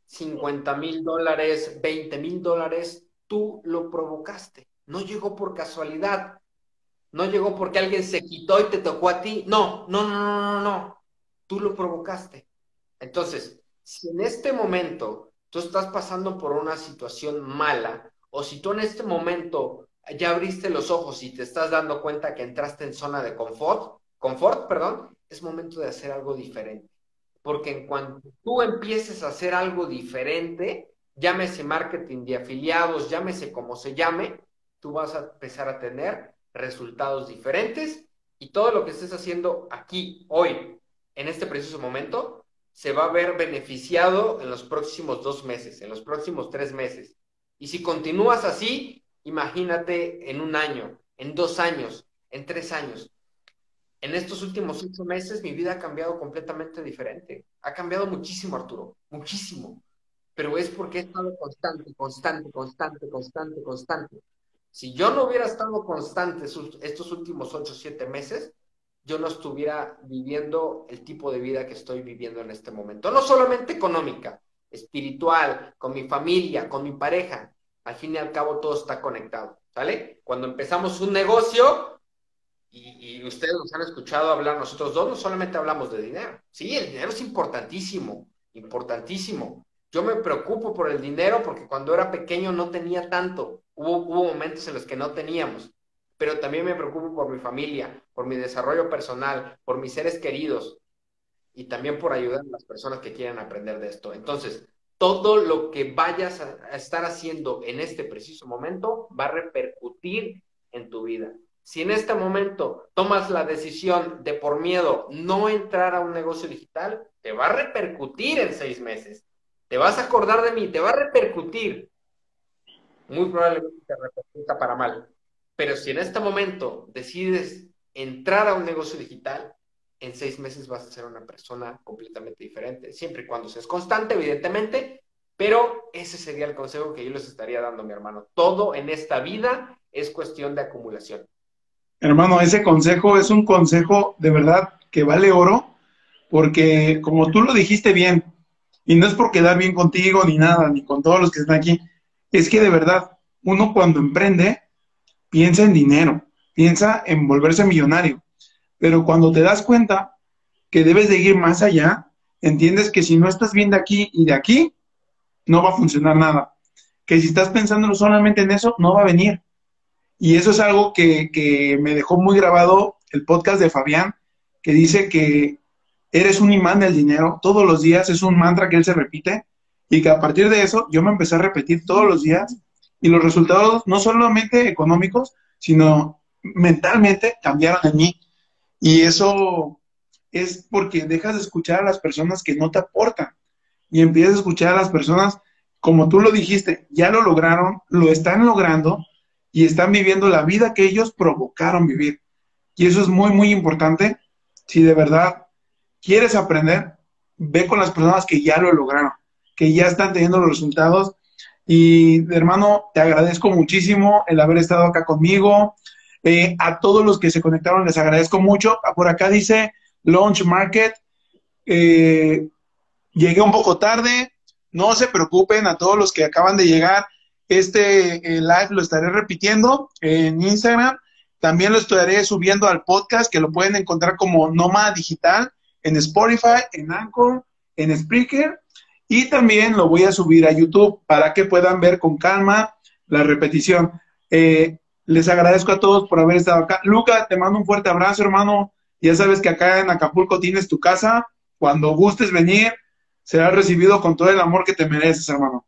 50 mil dólares, 20 mil dólares, tú lo provocaste. No llegó por casualidad. No llegó porque alguien se quitó y te tocó a ti. No, no, no, no, no, no. Tú lo provocaste. Entonces, si en este momento tú estás pasando por una situación mala, o si tú en este momento ya abriste los ojos y te estás dando cuenta que entraste en zona de confort, confort, perdón, es momento de hacer algo diferente. Porque en cuanto tú empieces a hacer algo diferente, llámese marketing de afiliados, llámese como se llame, tú vas a empezar a tener resultados diferentes y todo lo que estés haciendo aquí, hoy, en este preciso momento, se va a ver beneficiado en los próximos dos meses, en los próximos tres meses. Y si continúas así, Imagínate en un año, en dos años, en tres años. En estos últimos ocho meses mi vida ha cambiado completamente diferente. Ha cambiado muchísimo, Arturo, muchísimo. Pero es porque he estado constante, constante, constante, constante, constante. Si yo no hubiera estado constante estos últimos ocho, siete meses, yo no estuviera viviendo el tipo de vida que estoy viviendo en este momento. No solamente económica, espiritual, con mi familia, con mi pareja al fin y al cabo todo está conectado, ¿sale? Cuando empezamos un negocio, y, ustedes nos han escuchado hablar nosotros dos, no solamente hablamos de dinero, sí, el dinero es importantísimo, importantísimo. Yo me preocupo por el dinero porque cuando era pequeño no tenía tanto, hubo, hubo momentos en los que no teníamos, pero también me preocupo por mi familia, por mi desarrollo personal, por mis seres queridos y también por ayudar a las personas que quieren aprender de esto. Entonces, todo lo que vayas a, estar haciendo en este preciso momento va a repercutir en tu vida. Si en este momento tomas la decisión de por miedo no entrar a un negocio digital, te va a repercutir en seis meses. te vas a acordar de mí, te va a repercutir. Muy probablemente te repercuta para mal. Pero si en este momento decides entrar a un negocio digital, en seis meses vas a ser una persona completamente diferente, siempre y cuando seas constante, evidentemente, pero ese sería el consejo que yo les estaría dando, mi hermano. Todo en esta vida es cuestión de acumulación. Hermano, ese consejo es un consejo de verdad que vale oro, porque como tú lo dijiste bien, y no es por quedar bien contigo ni nada, ni con todos los que están aquí, es que de verdad, uno cuando emprende, piensa en dinero, piensa en volverse millonario, pero cuando te das cuenta que debes de ir más allá, entiendes que si no estás bien de aquí y de aquí, no va a funcionar nada. Que si estás pensando solamente en eso, no va a venir. Y eso es algo que, me dejó muy grabado el podcast de Fabián, que dice que eres un imán del dinero todos los días, es un mantra que él se repite, y que a partir de eso yo me empecé a repetir todos los días, y los resultados no solamente económicos, sino mentalmente cambiaron en mí. Y eso es porque dejas de escuchar a las personas que no te aportan y empiezas a escuchar a las personas, como tú lo dijiste, ya lo lograron, lo están logrando y están viviendo la vida que ellos provocaron vivir. Y eso es muy, muy importante. Si de verdad quieres aprender, ve con las personas que ya lo lograron, que ya están teniendo los resultados. Y hermano, te agradezco muchísimo el haber estado acá conmigo. Eh, a todos los que se conectaron les agradezco mucho. Por acá dice Launch Market. Eh, llegué un poco tarde. No se preocupen a todos los que acaban de llegar. Este eh, live lo estaré repitiendo en Instagram. También lo estaré subiendo al podcast que lo pueden encontrar como Noma Digital en Spotify, en Anchor, en Spreaker. Y también lo voy a subir a YouTube para que puedan ver con calma la repetición. Les agradezco a todos por haber estado acá. Luca, te mando un fuerte abrazo, hermano. Ya sabes que acá en Acapulco tienes tu casa. Cuando gustes venir, serás recibido con todo el amor que te mereces, hermano.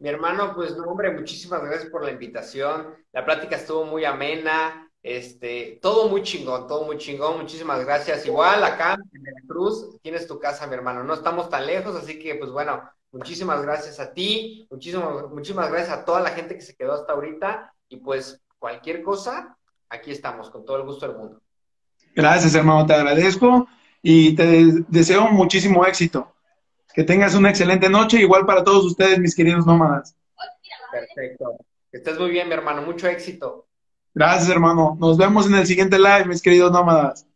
Mi hermano, pues no, hombre, muchísimas gracias por la invitación. La plática estuvo muy amena, este, todo muy chingón, todo muy chingón. Muchísimas gracias. Igual acá en Cruz tienes tu casa, mi hermano. No estamos tan lejos, así que pues bueno, muchísimas gracias a ti, muchísimas, muchísimas gracias a toda la gente que se quedó hasta ahorita y pues cualquier cosa, aquí estamos, con todo el gusto del mundo. Gracias, hermano, te agradezco y te deseo muchísimo éxito. Que tengas una excelente noche, igual para todos ustedes, mis queridos nómadas. Perfecto. Que estés muy bien, mi hermano. Mucho éxito. Gracias, hermano. Nos vemos en el siguiente live, mis queridos nómadas.